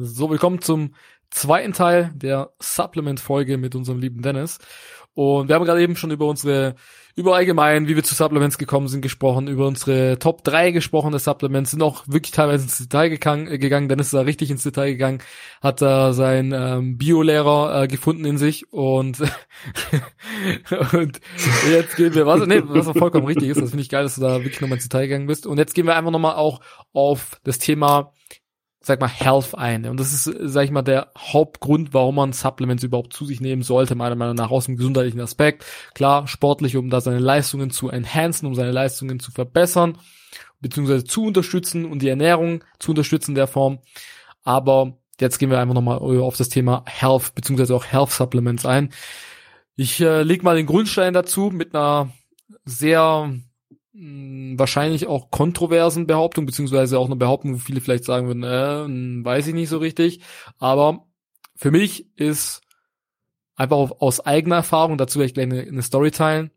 So, willkommen zum zweiten Teil der Supplement-Folge mit unserem lieben Dennis. Und wir haben gerade eben schon über unsere, über allgemein, wie wir zu Supplements gekommen sind, gesprochen, über unsere Top 3 gesprochen der Supplements, sind auch wirklich teilweise ins Detail gegangen, äh, gegangen Dennis ist da richtig ins Detail gegangen, hat da seinen ähm, Biolehrer äh, gefunden in sich und, und jetzt gehen wir, was, nee, was vollkommen richtig ist, das finde ich geil, dass du da wirklich nochmal ins Detail gegangen bist. Und jetzt gehen wir einfach nochmal auch auf das Thema sag mal, Health ein. Und das ist, sag ich mal, der Hauptgrund, warum man Supplements überhaupt zu sich nehmen sollte, meiner Meinung nach, aus dem gesundheitlichen Aspekt. Klar, sportlich, um da seine Leistungen zu enhancen, um seine Leistungen zu verbessern, beziehungsweise zu unterstützen und die Ernährung zu unterstützen in der Form. Aber jetzt gehen wir einfach nochmal auf das Thema Health, beziehungsweise auch Health Supplements ein. Ich äh, leg mal den Grundstein dazu mit einer sehr wahrscheinlich auch kontroversen Behauptung, beziehungsweise auch eine Behauptung, wo viele vielleicht sagen würden, äh, weiß ich nicht so richtig. Aber für mich ist einfach aus eigener Erfahrung, dazu werde ich gleich eine, eine Story teilen,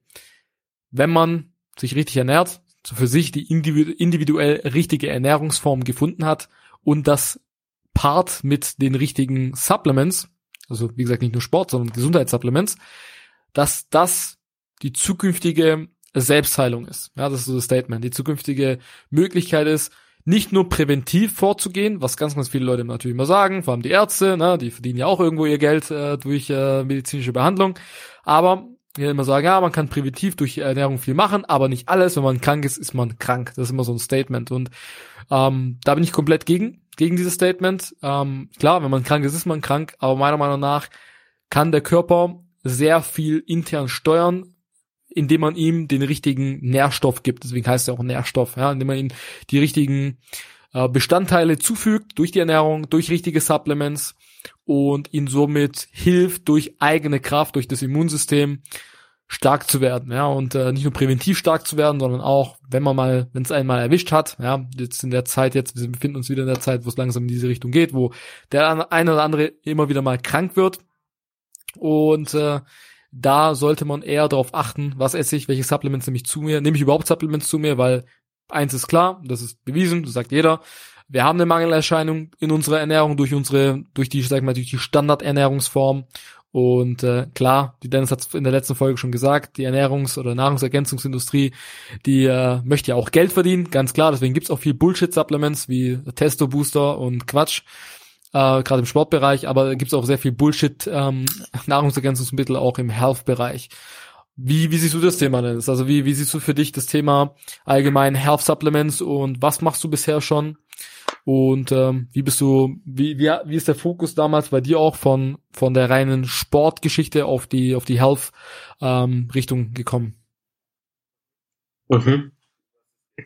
wenn man sich richtig ernährt, so für sich die individuell richtige Ernährungsform gefunden hat und das Part mit den richtigen Supplements, also wie gesagt nicht nur Sport, sondern Gesundheitssupplements, dass das die zukünftige Selbstheilung ist. Ja, das ist so das Statement. Die zukünftige Möglichkeit ist, nicht nur präventiv vorzugehen, was ganz, ganz viele Leute natürlich immer sagen, vor allem die Ärzte, ne, die verdienen ja auch irgendwo ihr Geld äh, durch äh, medizinische Behandlung, aber die immer sagen, ja, man kann präventiv durch Ernährung viel machen, aber nicht alles. Wenn man krank ist, ist man krank. Das ist immer so ein Statement und ähm, da bin ich komplett gegen gegen dieses Statement. Ähm, klar, wenn man krank ist, ist man krank, aber meiner Meinung nach kann der Körper sehr viel intern steuern, indem man ihm den richtigen Nährstoff gibt. Deswegen heißt er auch Nährstoff, ja, indem man ihm die richtigen äh, Bestandteile zufügt durch die Ernährung, durch richtige Supplements und ihn somit hilft, durch eigene Kraft, durch das Immunsystem stark zu werden, ja, und äh, nicht nur präventiv stark zu werden, sondern auch, wenn man mal, wenn es einmal erwischt hat, ja, jetzt in der Zeit, jetzt, wir befinden uns wieder in der Zeit, wo es langsam in diese Richtung geht, wo der eine oder andere immer wieder mal krank wird. Und äh, da sollte man eher darauf achten, was esse ich, welche Supplements nehme ich zu mir, nehme ich überhaupt Supplements zu mir, weil eins ist klar, das ist bewiesen, das sagt jeder. Wir haben eine Mangelerscheinung in unserer Ernährung durch unsere, durch die, sag ich mal, durch die Standardernährungsform. Und äh, klar, die Dennis hat in der letzten Folge schon gesagt, die Ernährungs- oder Nahrungsergänzungsindustrie, die äh, möchte ja auch Geld verdienen, ganz klar. Deswegen gibt's auch viel Bullshit-Supplements wie Testo-Booster und Quatsch äh, gerade im Sportbereich, aber gibt es auch sehr viel Bullshit ähm, Nahrungsergänzungsmittel auch im Health-Bereich. Wie, wie siehst du das Thema denn? Also wie, wie siehst du für dich das Thema allgemein Health Supplements und was machst du bisher schon? Und ähm, wie bist du, wie, wie, wie ist der Fokus damals bei dir auch von, von der reinen Sportgeschichte auf die, auf die Health ähm, Richtung gekommen? Mhm.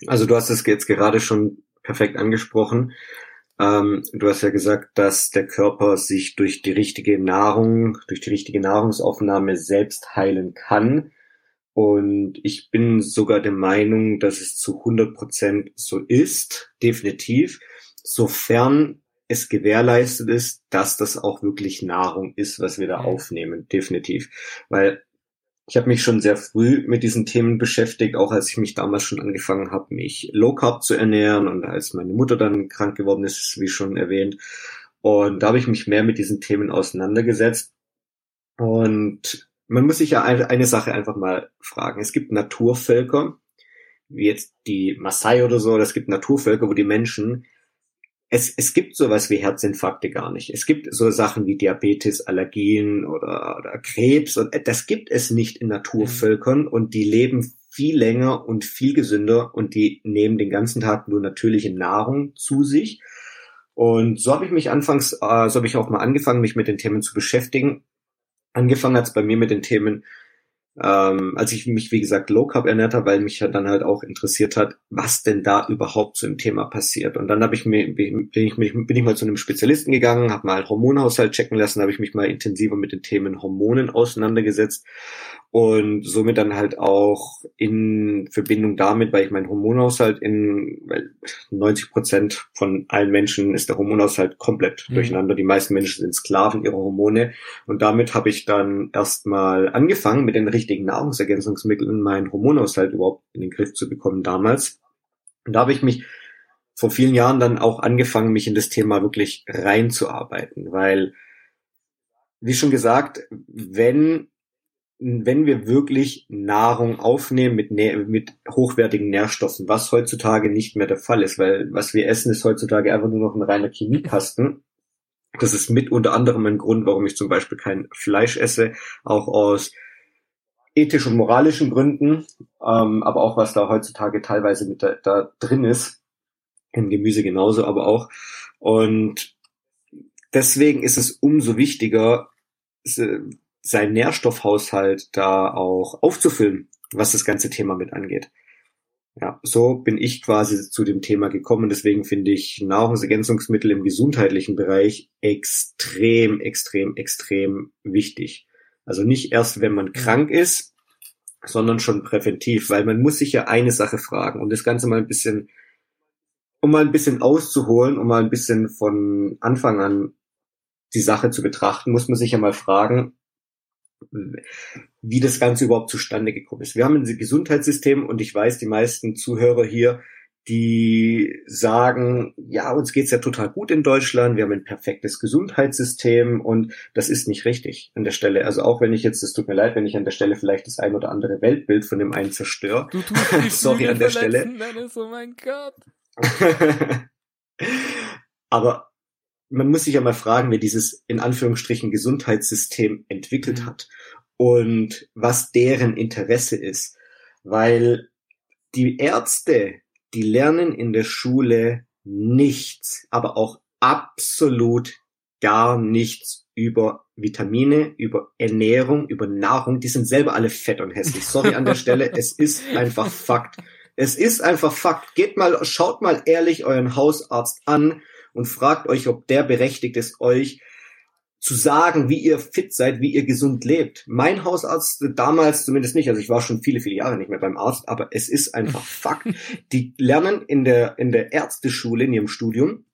Also du hast es jetzt gerade schon perfekt angesprochen. Ähm, du hast ja gesagt, dass der Körper sich durch die richtige Nahrung, durch die richtige Nahrungsaufnahme selbst heilen kann. Und ich bin sogar der Meinung, dass es zu 100 Prozent so ist, definitiv, sofern es gewährleistet ist, dass das auch wirklich Nahrung ist, was wir da aufnehmen, definitiv. Weil ich habe mich schon sehr früh mit diesen Themen beschäftigt, auch als ich mich damals schon angefangen habe, mich low carb zu ernähren und als meine Mutter dann krank geworden ist, wie schon erwähnt. Und da habe ich mich mehr mit diesen Themen auseinandergesetzt. Und man muss sich ja eine Sache einfach mal fragen. Es gibt Naturvölker, wie jetzt die Maasai oder so, es gibt Naturvölker, wo die Menschen es, es gibt sowas wie Herzinfarkte gar nicht. Es gibt so Sachen wie Diabetes, Allergien oder, oder Krebs und das gibt es nicht in Naturvölkern mhm. und die leben viel länger und viel gesünder und die nehmen den ganzen Tag nur natürliche Nahrung zu sich. Und so habe ich mich anfangs, äh, so habe ich auch mal angefangen, mich mit den Themen zu beschäftigen. Angefangen hat es bei mir mit den Themen ähm, als ich mich, wie gesagt, Low Carb ernährt habe, weil mich ja dann halt auch interessiert hat, was denn da überhaupt zu dem Thema passiert. Und dann habe ich mir, bin ich, bin ich mal zu einem Spezialisten gegangen, habe mal Hormonhaushalt checken lassen, habe ich mich mal intensiver mit den Themen Hormonen auseinandergesetzt und somit dann halt auch in Verbindung damit, weil ich meinen Hormonhaushalt in, weil 90 Prozent von allen Menschen ist der Hormonhaushalt komplett mhm. durcheinander. Die meisten Menschen sind Sklaven ihrer Hormone und damit habe ich dann erstmal angefangen, mit den richtigen Nahrungsergänzungsmitteln meinen Hormonhaushalt überhaupt in den Griff zu bekommen damals. Und da habe ich mich vor vielen Jahren dann auch angefangen, mich in das Thema wirklich reinzuarbeiten, weil, wie schon gesagt, wenn wenn wir wirklich Nahrung aufnehmen mit, mit hochwertigen Nährstoffen, was heutzutage nicht mehr der Fall ist, weil was wir essen, ist heutzutage einfach nur noch ein reiner Chemiekasten. Das ist mit unter anderem ein Grund, warum ich zum Beispiel kein Fleisch esse, auch aus ethischen und moralischen Gründen, ähm, aber auch was da heutzutage teilweise mit da, da drin ist, im Gemüse genauso, aber auch. Und deswegen ist es umso wichtiger, seinen Nährstoffhaushalt da auch aufzufüllen, was das ganze Thema mit angeht. Ja, so bin ich quasi zu dem Thema gekommen. Deswegen finde ich Nahrungsergänzungsmittel im gesundheitlichen Bereich extrem, extrem, extrem wichtig. Also nicht erst, wenn man krank ist, sondern schon präventiv, weil man muss sich ja eine Sache fragen und das Ganze mal ein bisschen, um mal ein bisschen auszuholen, um mal ein bisschen von Anfang an die Sache zu betrachten, muss man sich ja mal fragen, wie das Ganze überhaupt zustande gekommen ist. Wir haben ein Gesundheitssystem und ich weiß, die meisten Zuhörer hier, die sagen, ja, uns geht's ja total gut in Deutschland, wir haben ein perfektes Gesundheitssystem und das ist nicht richtig an der Stelle. Also auch wenn ich jetzt, es tut mir leid, wenn ich an der Stelle vielleicht das ein oder andere Weltbild von dem einen zerstöre. Du tust Sorry an der Stelle. Dennis, oh mein Gott. Aber man muss sich ja mal fragen, wer dieses in Anführungsstrichen Gesundheitssystem entwickelt mhm. hat und was deren Interesse ist. Weil die Ärzte, die lernen in der Schule nichts, aber auch absolut gar nichts über Vitamine, über Ernährung, über Nahrung. Die sind selber alle fett und hässlich. Sorry an der Stelle, es ist einfach Fakt. Es ist einfach Fakt. Geht mal, schaut mal ehrlich euren Hausarzt an und fragt euch, ob der berechtigt ist, euch zu sagen, wie ihr fit seid, wie ihr gesund lebt. Mein Hausarzt damals zumindest nicht, also ich war schon viele, viele Jahre nicht mehr beim Arzt, aber es ist einfach Fakt. Die lernen in der, in der Ärzteschule, in ihrem Studium,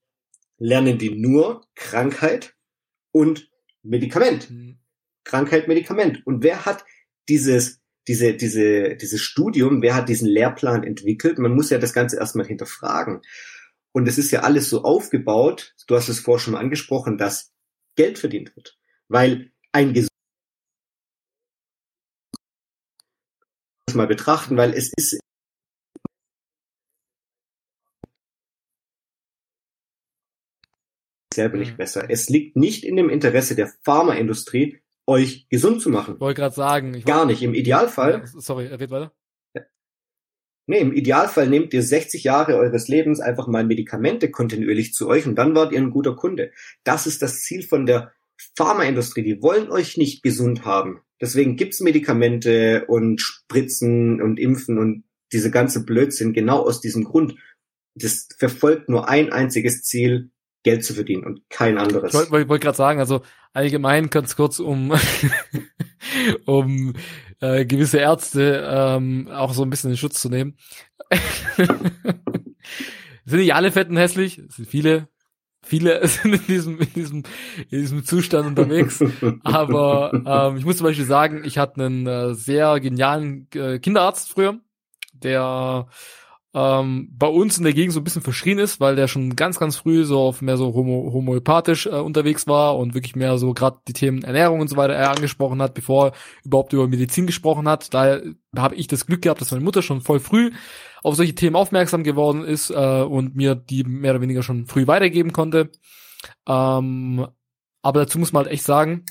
lernen die nur Krankheit und Medikament. Mhm. Krankheit, Medikament. Und wer hat dieses, diese, diese, dieses Studium, wer hat diesen Lehrplan entwickelt? Man muss ja das Ganze erstmal hinterfragen. Und es ist ja alles so aufgebaut, du hast es vorher schon mal angesprochen, dass Geld verdient wird. Weil ein Gesund mal betrachten, weil es ist selber nicht mhm. besser. Es liegt nicht in dem Interesse der Pharmaindustrie, euch gesund zu machen. Wollte gerade sagen. Ich Gar nicht. Im Idealfall. Sorry, red weiter. Nee, im Idealfall nehmt ihr 60 Jahre eures Lebens einfach mal Medikamente kontinuierlich zu euch und dann wart ihr ein guter Kunde. Das ist das Ziel von der Pharmaindustrie. Die wollen euch nicht gesund haben. Deswegen gibt's Medikamente und Spritzen und Impfen und diese ganze Blödsinn genau aus diesem Grund. Das verfolgt nur ein einziges Ziel, Geld zu verdienen und kein anderes. Ich wollte wollt, wollt gerade sagen, also allgemein ganz kurz um um äh, gewisse Ärzte ähm, auch so ein bisschen in Schutz zu nehmen. sind nicht alle Fetten hässlich, es sind viele, viele sind in diesem, in diesem, in diesem Zustand unterwegs. Aber ähm, ich muss zum Beispiel sagen, ich hatte einen äh, sehr genialen äh, Kinderarzt früher, der ähm, bei uns in der Gegend so ein bisschen verschrien ist, weil der schon ganz, ganz früh so auf mehr so homo homöopathisch äh, unterwegs war und wirklich mehr so gerade die Themen Ernährung und so weiter er angesprochen hat, bevor er überhaupt über Medizin gesprochen hat. Daher habe ich das Glück gehabt, dass meine Mutter schon voll früh auf solche Themen aufmerksam geworden ist äh, und mir die mehr oder weniger schon früh weitergeben konnte. Ähm, aber dazu muss man halt echt sagen,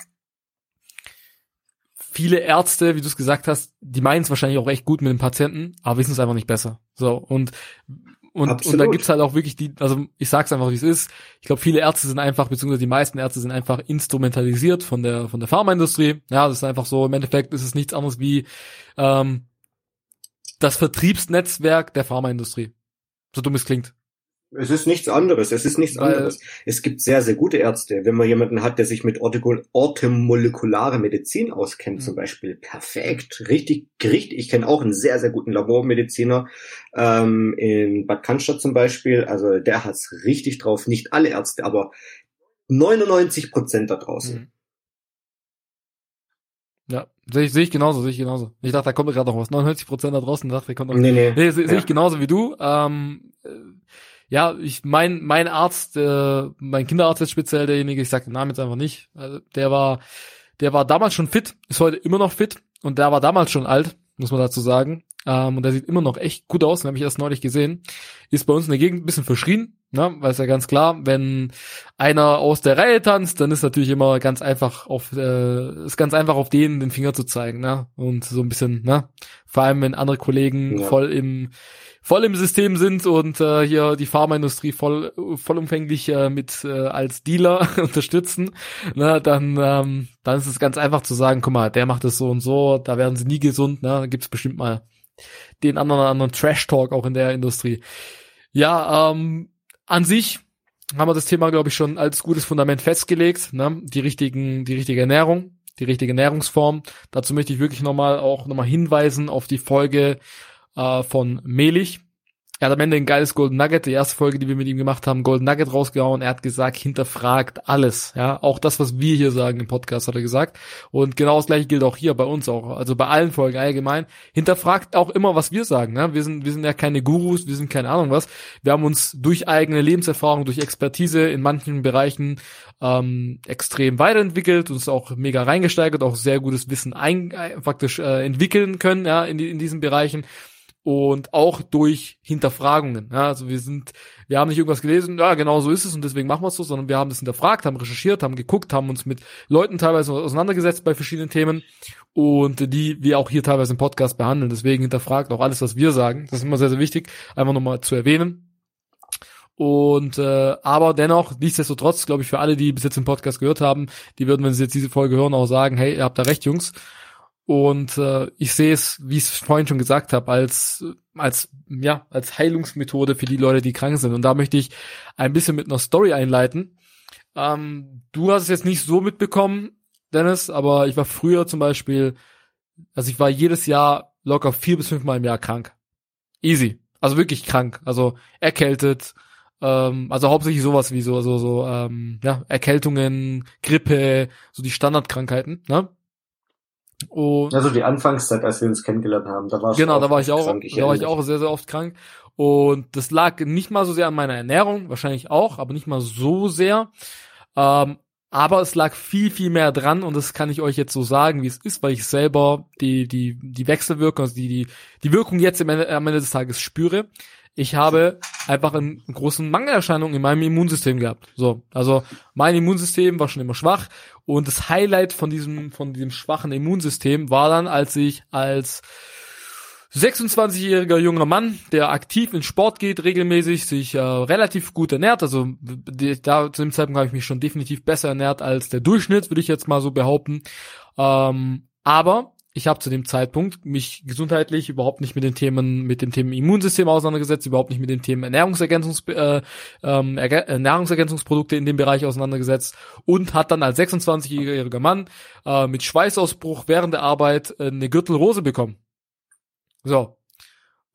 viele Ärzte, wie du es gesagt hast, die meinen es wahrscheinlich auch echt gut mit dem Patienten, aber wissen es einfach nicht besser. So und und, und da gibt's halt auch wirklich die, also ich sag's einfach, wie es ist. Ich glaube, viele Ärzte sind einfach, beziehungsweise die meisten Ärzte sind einfach instrumentalisiert von der von der Pharmaindustrie. Ja, das ist einfach so. Im Endeffekt ist es nichts anderes wie ähm, das Vertriebsnetzwerk der Pharmaindustrie. So dumm es klingt. Es ist nichts anderes. Es ist nichts Weil, anderes. Es gibt sehr, sehr gute Ärzte. Wenn man jemanden hat, der sich mit orthomolekulare Medizin auskennt, mhm. zum Beispiel, perfekt, richtig, richtig. Ich kenne auch einen sehr, sehr guten Labormediziner ähm, in Bad Cannstatt zum Beispiel. Also der hat's richtig drauf. Nicht alle Ärzte, aber 99 Prozent da draußen. Mhm. Ja, sehe ich, seh ich genauso, sehe ich genauso. Ich dachte, da kommt gerade noch was. 99 Prozent da draußen, dachte, da kommt noch. Nee, nee. nee sehe seh ja. ich genauso wie du. Ähm, ja, ich mein mein Arzt, äh, mein Kinderarzt ist speziell derjenige, ich sage den Namen jetzt einfach nicht, also der war der war damals schon fit, ist heute immer noch fit und der war damals schon alt, muss man dazu sagen. Ähm, und der sieht immer noch echt gut aus, den habe ich erst neulich gesehen. Ist bei uns in der Gegend ein bisschen verschrien, ne? weil es ja ganz klar, wenn einer aus der Reihe tanzt, dann ist natürlich immer ganz einfach auf, äh, ist ganz einfach auf den den Finger zu zeigen, ne? Und so ein bisschen, ne? Vor allem wenn andere Kollegen ja. voll im voll im System sind und äh, hier die Pharmaindustrie voll vollumfänglich äh, mit äh, als Dealer unterstützen, ne, dann ähm, dann ist es ganz einfach zu sagen, guck mal, der macht das so und so, da werden sie nie gesund, ne, gibt's bestimmt mal den anderen anderen Trash Talk auch in der Industrie. Ja, ähm, an sich haben wir das Thema, glaube ich, schon als gutes Fundament festgelegt, ne, die richtigen die richtige Ernährung, die richtige Ernährungsform. Dazu möchte ich wirklich nochmal auch nochmal hinweisen auf die Folge äh, von Melich. Er hat am Ende ein geiles Golden Nugget, die erste Folge, die wir mit ihm gemacht haben, Golden Nugget rausgehauen. Er hat gesagt, hinterfragt alles. Ja, auch das, was wir hier sagen im Podcast, hat er gesagt. Und genau das gleiche gilt auch hier bei uns auch. Also bei allen Folgen allgemein. Hinterfragt auch immer, was wir sagen. Ne? Wir sind, wir sind ja keine Gurus, wir sind keine Ahnung was. Wir haben uns durch eigene Lebenserfahrung, durch Expertise in manchen Bereichen ähm, extrem weiterentwickelt, uns auch mega reingesteigert, auch sehr gutes Wissen ein, äh, faktisch äh, entwickeln können, ja, in, in diesen Bereichen und auch durch Hinterfragungen. Ja, also wir sind, wir haben nicht irgendwas gelesen, ja, genau so ist es und deswegen machen wir es so, sondern wir haben das hinterfragt, haben recherchiert, haben geguckt, haben uns mit Leuten teilweise auseinandergesetzt bei verschiedenen Themen und die wir auch hier teilweise im Podcast behandeln. Deswegen hinterfragt auch alles, was wir sagen. Das ist immer sehr, sehr wichtig, einfach nochmal zu erwähnen. Und äh, aber dennoch, nichtsdestotrotz, glaube ich, für alle, die bis jetzt im Podcast gehört haben, die würden, wenn sie jetzt diese Folge hören, auch sagen, hey, ihr habt da recht, Jungs. Und äh, ich sehe es, wie ich es vorhin schon gesagt habe, als als ja als Heilungsmethode für die Leute, die krank sind. Und da möchte ich ein bisschen mit einer Story einleiten. Ähm, du hast es jetzt nicht so mitbekommen, Dennis, aber ich war früher zum Beispiel, also ich war jedes Jahr locker vier bis fünfmal im Jahr krank. Easy. Also wirklich krank. Also erkältet. Ähm, also hauptsächlich sowas wie so, so, so, ähm, ja, Erkältungen, Grippe, so die Standardkrankheiten, ne? Und also die Anfangszeit, als wir uns kennengelernt haben, da war genau, da war ich auch, krank, ich da war ich auch sehr sehr oft krank. Und das lag nicht mal so sehr an meiner Ernährung, wahrscheinlich auch, aber nicht mal so sehr. Ähm, aber es lag viel viel mehr dran und das kann ich euch jetzt so sagen, wie es ist, weil ich selber die die die Wechselwirkung, also die die die Wirkung jetzt am Ende, am Ende des Tages spüre ich habe einfach einen, großen Mangelerscheinung in meinem Immunsystem gehabt. So, also mein Immunsystem war schon immer schwach und das Highlight von diesem von diesem schwachen Immunsystem war dann, als ich als 26-jähriger junger Mann, der aktiv in Sport geht, regelmäßig, sich äh, relativ gut ernährt. Also die, da zu dem Zeitpunkt habe ich mich schon definitiv besser ernährt als der Durchschnitt, würde ich jetzt mal so behaupten. Ähm, aber ich habe zu dem Zeitpunkt mich gesundheitlich überhaupt nicht mit den Themen, mit dem Thema Immunsystem auseinandergesetzt, überhaupt nicht mit den Themen Ernährungsergänzungs, äh, ähm, Ernährungsergänzungsprodukte in dem Bereich auseinandergesetzt und hat dann als 26-jähriger Mann äh, mit Schweißausbruch während der Arbeit äh, eine Gürtelrose bekommen. So,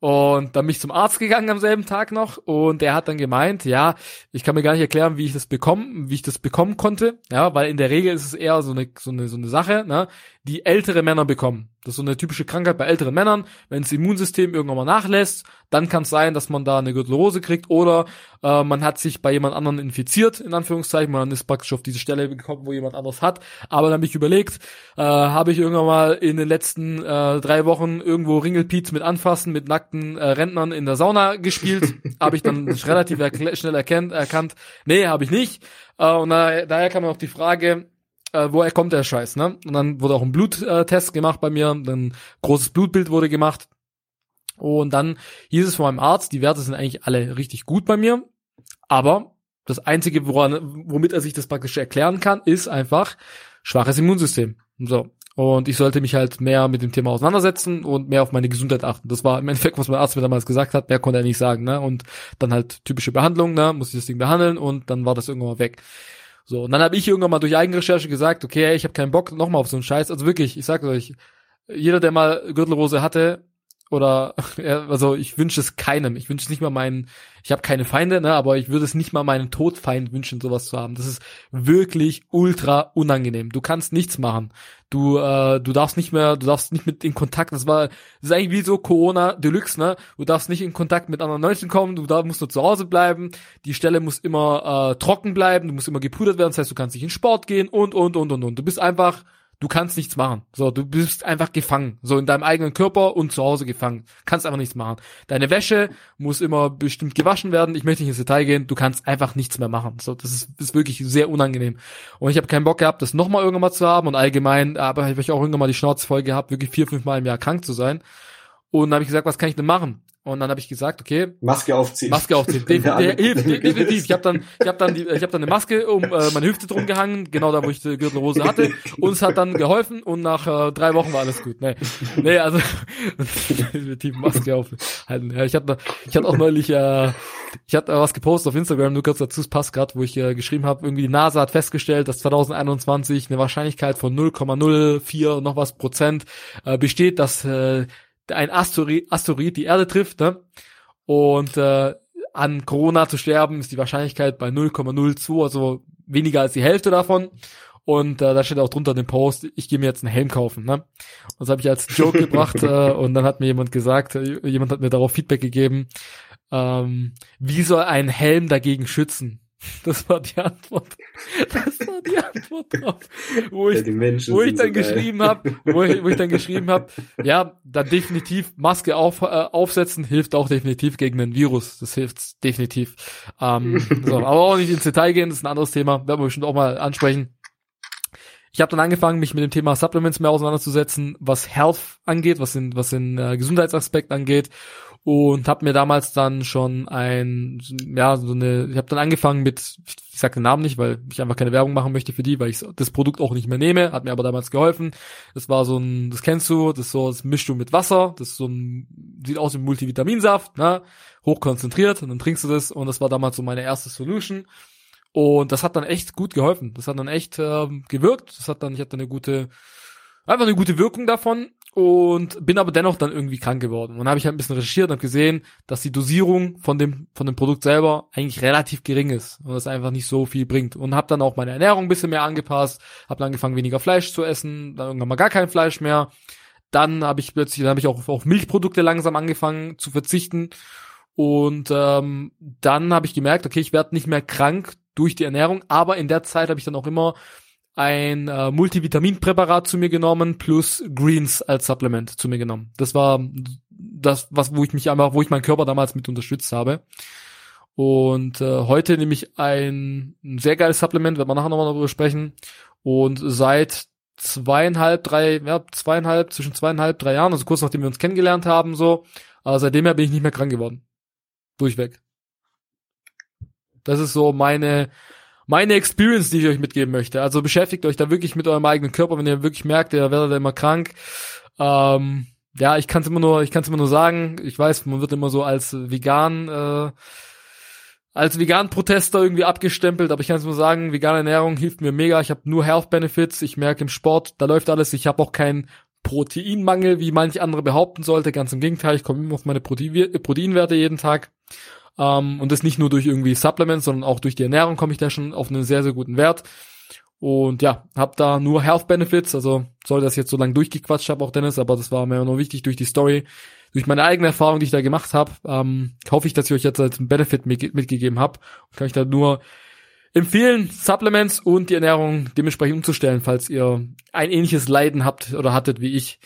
und dann bin ich zum Arzt gegangen am selben Tag noch und er hat dann gemeint, ja, ich kann mir gar nicht erklären, wie ich das bekommen, wie ich das bekommen konnte, ja, weil in der Regel ist es eher so eine so eine so eine Sache, ne, die ältere Männer bekommen. Das ist so eine typische Krankheit bei älteren Männern. Wenn das Immunsystem irgendwann mal nachlässt, dann kann es sein, dass man da eine Gürtelrose kriegt oder äh, man hat sich bei jemand anderen infiziert, in Anführungszeichen, man ist praktisch auf diese Stelle gekommen, wo jemand anderes hat. Aber dann habe ich überlegt, äh, habe ich irgendwann mal in den letzten äh, drei Wochen irgendwo Ringelpiez mit Anfassen, mit nackten äh, Rentnern in der Sauna gespielt. habe ich dann relativ schnell erkennt, erkannt, nee, habe ich nicht. Äh, und da, daher kam auch die Frage, äh, woher kommt der Scheiß, ne? Und dann wurde auch ein Bluttest gemacht bei mir, ein großes Blutbild wurde gemacht. Und dann hieß es von meinem Arzt, die Werte sind eigentlich alle richtig gut bei mir, aber das Einzige, woran, womit er sich das praktisch erklären kann, ist einfach schwaches Immunsystem. So. Und ich sollte mich halt mehr mit dem Thema auseinandersetzen und mehr auf meine Gesundheit achten. Das war im Endeffekt, was mein Arzt mir damals gesagt hat, mehr konnte er nicht sagen, ne? Und dann halt typische Behandlung, ne? Muss ich das Ding behandeln und dann war das irgendwann mal weg. So, und dann habe ich irgendwann mal durch Eigenrecherche gesagt, okay, ich habe keinen Bock nochmal auf so einen Scheiß. Also wirklich, ich sage euch, jeder, der mal Gürtelrose hatte, oder also ich wünsche es keinem. Ich wünsche es nicht mal meinen, ich habe keine Feinde, ne, aber ich würde es nicht mal meinen Todfeind wünschen, sowas zu haben. Das ist wirklich ultra unangenehm. Du kannst nichts machen. Du äh, du darfst nicht mehr, du darfst nicht mit in Kontakt. Das war das ist eigentlich wie so Corona Deluxe, ne? Du darfst nicht in Kontakt mit anderen Menschen kommen. Du da musst nur zu Hause bleiben. Die Stelle muss immer äh, trocken bleiben. Du musst immer gepudert werden. Das heißt, du kannst nicht in Sport gehen und und und und und. Du bist einfach du kannst nichts machen. So, du bist einfach gefangen. So in deinem eigenen Körper und zu Hause gefangen. Kannst einfach nichts machen. Deine Wäsche muss immer bestimmt gewaschen werden. Ich möchte nicht ins Detail gehen. Du kannst einfach nichts mehr machen. So, das ist, ist wirklich sehr unangenehm. Und ich habe keinen Bock gehabt, das nochmal irgendwann mal zu haben. Und allgemein, aber habe ich auch irgendwann mal die Schnauze voll gehabt, wirklich vier, fünf Mal im Jahr krank zu sein. Und dann habe ich gesagt, was kann ich denn machen? Und dann habe ich gesagt, okay, Maske aufziehen. Maske aufziehen. De der hilft definitiv. Ich habe dann, ich habe dann, die, ich habe dann eine Maske um äh, meine Hüfte drum gehangen, genau da, wo ich die Gürtelrose hatte. Und es hat dann geholfen und nach äh, drei Wochen war alles gut. Nee, nee also definitiv Maske aufhalten. Ja, ich hatte, ich hatte auch neulich, äh, ich hatte was gepostet auf Instagram, nur kurz dazu, es passt gerade, wo ich äh, geschrieben habe, irgendwie die NASA hat festgestellt, dass 2021 eine Wahrscheinlichkeit von 0,04 noch was Prozent äh, besteht, dass äh, ein Asteroid, Asteroid die Erde trifft, ne? Und äh, an Corona zu sterben ist die Wahrscheinlichkeit bei 0,02, also weniger als die Hälfte davon. Und äh, da steht auch drunter den Post, ich gehe mir jetzt einen Helm kaufen. Ne? Und das habe ich als Joke gebracht äh, und dann hat mir jemand gesagt, äh, jemand hat mir darauf Feedback gegeben, ähm, wie soll ein Helm dagegen schützen? Das war die Antwort. Das war die Antwort drauf. Wo ich, ja, wo ich dann so geschrieben habe, wo ich, wo ich dann geschrieben habe, ja, dann definitiv Maske auf, äh, aufsetzen hilft auch definitiv gegen den Virus. Das hilft definitiv. Ähm, so, aber auch nicht ins Detail gehen, das ist ein anderes Thema. Werden wir bestimmt auch mal ansprechen. Ich habe dann angefangen, mich mit dem Thema Supplements mehr auseinanderzusetzen, was Health angeht, was den, was den äh, Gesundheitsaspekt angeht und habe mir damals dann schon ein ja so eine ich habe dann angefangen mit ich sag den Namen nicht, weil ich einfach keine Werbung machen möchte für die, weil ich das Produkt auch nicht mehr nehme, hat mir aber damals geholfen. Das war so ein das kennst du, das so das mischst du mit Wasser, das so ein sieht aus wie Multivitaminsaft, ne? hochkonzentriert und dann trinkst du das und das war damals so meine erste Solution. Und das hat dann echt gut geholfen. Das hat dann echt äh, gewirkt. Das hat dann, ich hatte eine gute, einfach eine gute Wirkung davon und bin aber dennoch dann irgendwie krank geworden. Und dann habe ich halt ein bisschen recherchiert und habe gesehen, dass die Dosierung von dem von dem Produkt selber eigentlich relativ gering ist und das einfach nicht so viel bringt. Und habe dann auch meine Ernährung ein bisschen mehr angepasst, habe dann angefangen weniger Fleisch zu essen, dann irgendwann mal gar kein Fleisch mehr. Dann habe ich plötzlich, dann habe ich auch auf Milchprodukte langsam angefangen zu verzichten und ähm, dann habe ich gemerkt, okay, ich werde nicht mehr krank durch die Ernährung, aber in der Zeit habe ich dann auch immer ein äh, Multivitaminpräparat zu mir genommen plus Greens als Supplement zu mir genommen. Das war das, was wo ich mich einfach, wo ich meinen Körper damals mit unterstützt habe. Und äh, heute nehme ich ein, ein sehr geiles Supplement, werden wir nachher nochmal darüber sprechen. Und seit zweieinhalb, drei, ja, zweieinhalb, zwischen zweieinhalb, drei Jahren, also kurz nachdem wir uns kennengelernt haben, so, aber seitdem her bin ich nicht mehr krank geworden. Durchweg. Das ist so meine, meine Experience, die ich euch mitgeben möchte. Also beschäftigt euch da wirklich mit eurem eigenen Körper, wenn ihr wirklich merkt, ihr werdet immer krank. Ähm, ja, ich kann es immer nur, ich kann immer nur sagen. Ich weiß, man wird immer so als vegan, äh, als vegan-Protester irgendwie abgestempelt, aber ich kann es nur sagen, vegane Ernährung hilft mir mega. Ich habe nur Health Benefits. Ich merke im Sport, da läuft alles. Ich habe auch keinen Proteinmangel, wie manch andere behaupten sollte. Ganz im Gegenteil, ich komme immer auf meine Protein Proteinwerte jeden Tag. Ähm, und das nicht nur durch irgendwie Supplements, sondern auch durch die Ernährung komme ich da schon auf einen sehr, sehr guten Wert. Und ja, hab da nur Health Benefits, also soll das jetzt so lange durchgequatscht habe auch Dennis, aber das war mir nur wichtig durch die Story, durch meine eigene Erfahrung, die ich da gemacht habe, ähm, hoffe ich, dass ich euch jetzt als Benefit mitgegeben habe. Kann ich da nur empfehlen, Supplements und die Ernährung dementsprechend umzustellen, falls ihr ein ähnliches Leiden habt oder hattet wie ich.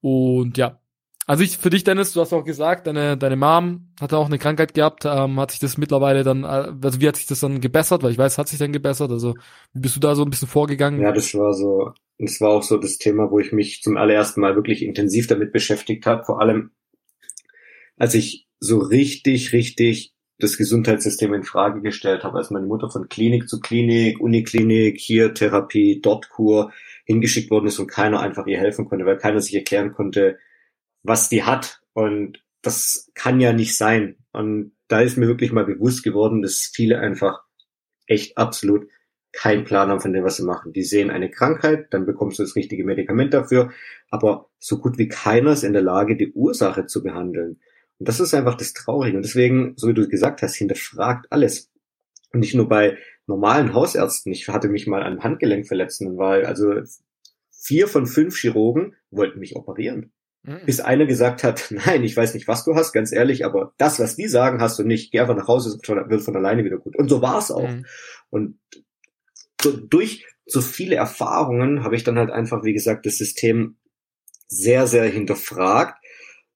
Und ja, also ich, für dich, Dennis, du hast auch gesagt, deine, deine Mom hatte auch eine Krankheit gehabt, ähm, hat sich das mittlerweile dann, äh, also wie hat sich das dann gebessert? Weil ich weiß, hat sich dann gebessert, also wie bist du da so ein bisschen vorgegangen? Ja, das war so, das war auch so das Thema, wo ich mich zum allerersten Mal wirklich intensiv damit beschäftigt habe, vor allem als ich so richtig, richtig das Gesundheitssystem in Frage gestellt habe, als meine Mutter von Klinik zu Klinik, Uniklinik, hier Therapie, dort Kur hingeschickt worden ist und keiner einfach ihr helfen konnte, weil keiner sich erklären konnte, was die hat. Und das kann ja nicht sein. Und da ist mir wirklich mal bewusst geworden, dass viele einfach echt absolut keinen Plan haben von dem, was sie machen. Die sehen eine Krankheit, dann bekommst du das richtige Medikament dafür, aber so gut wie keiner ist in der Lage, die Ursache zu behandeln. Und das ist einfach das Traurige. Und deswegen, so wie du gesagt hast, hinterfragt alles. Und nicht nur bei normalen Hausärzten. Ich hatte mich mal am Handgelenk verletzt und war also vier von fünf Chirurgen wollten mich operieren. Mhm. Bis einer gesagt hat, nein, ich weiß nicht, was du hast, ganz ehrlich, aber das, was die sagen, hast du nicht. Geh einfach nach Hause, wird von alleine wieder gut. Und so war es auch. Mhm. Und so, durch so viele Erfahrungen habe ich dann halt einfach, wie gesagt, das System sehr, sehr hinterfragt.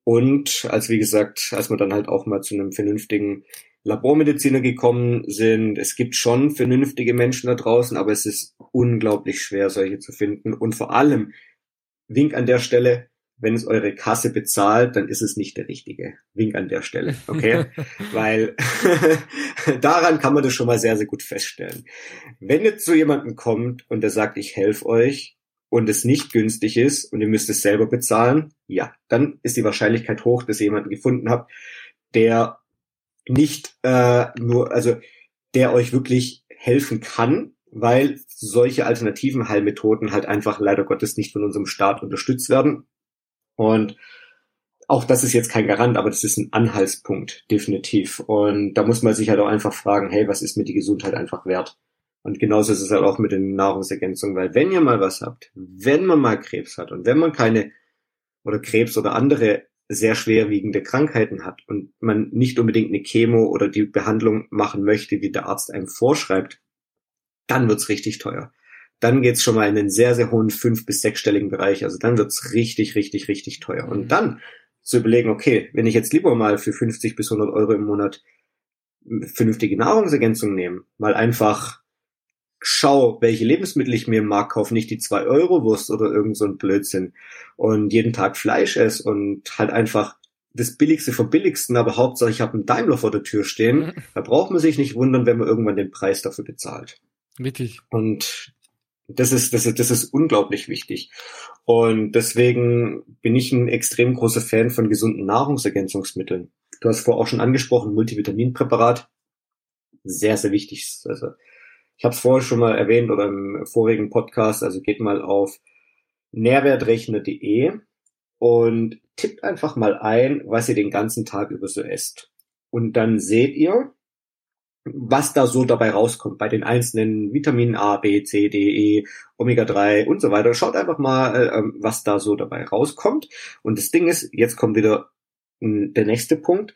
Und als, wie gesagt, als wir dann halt auch mal zu einem vernünftigen Labormediziner gekommen sind, es gibt schon vernünftige Menschen da draußen, aber es ist unglaublich schwer, solche zu finden. Und vor allem, Wink an der Stelle, wenn es eure Kasse bezahlt, dann ist es nicht der richtige. Wink an der Stelle, okay? Weil daran kann man das schon mal sehr, sehr gut feststellen. Wenn jetzt so jemanden kommt und der sagt, ich helfe euch und es nicht günstig ist und ihr müsst es selber bezahlen, ja, dann ist die Wahrscheinlichkeit hoch, dass ihr jemanden gefunden habt, der nicht äh, nur, also der euch wirklich helfen kann, weil solche alternativen Heilmethoden halt einfach leider Gottes nicht von unserem Staat unterstützt werden und auch das ist jetzt kein Garant, aber das ist ein Anhaltspunkt, definitiv. Und da muss man sich halt auch einfach fragen, hey, was ist mir die Gesundheit einfach wert? Und genauso ist es halt auch mit den Nahrungsergänzungen, weil wenn ihr mal was habt, wenn man mal Krebs hat und wenn man keine oder Krebs oder andere sehr schwerwiegende Krankheiten hat und man nicht unbedingt eine Chemo oder die Behandlung machen möchte, wie der Arzt einem vorschreibt, dann wird's richtig teuer dann geht's schon mal in den sehr, sehr hohen fünf- bis sechsstelligen Bereich. Also dann wird's richtig, richtig, richtig teuer. Und mhm. dann zu überlegen, okay, wenn ich jetzt lieber mal für 50 bis 100 Euro im Monat vernünftige Nahrungsergänzung nehme, mal einfach schau, welche Lebensmittel ich mir im Markt kaufe, nicht die 2 Euro Wurst oder irgend so ein Blödsinn und jeden Tag Fleisch esse und halt einfach das Billigste vom Billigsten, aber Hauptsache ich habe einen Daimler vor der Tür stehen, mhm. da braucht man sich nicht wundern, wenn man irgendwann den Preis dafür bezahlt. Wirklich. Und das ist, das ist, das ist unglaublich wichtig. Und deswegen bin ich ein extrem großer Fan von gesunden Nahrungsergänzungsmitteln. Du hast vorher auch schon angesprochen, Multivitaminpräparat. Sehr, sehr wichtig. Also, ich habe es vorher schon mal erwähnt oder im vorigen Podcast. Also geht mal auf nährwertrechner.de und tippt einfach mal ein, was ihr den ganzen Tag über so esst. Und dann seht ihr, was da so dabei rauskommt bei den einzelnen Vitaminen A, B, C, D, E, Omega-3 und so weiter. Schaut einfach mal, äh, ähm, was da so dabei rauskommt. Und das Ding ist, jetzt kommt wieder hm, der nächste Punkt.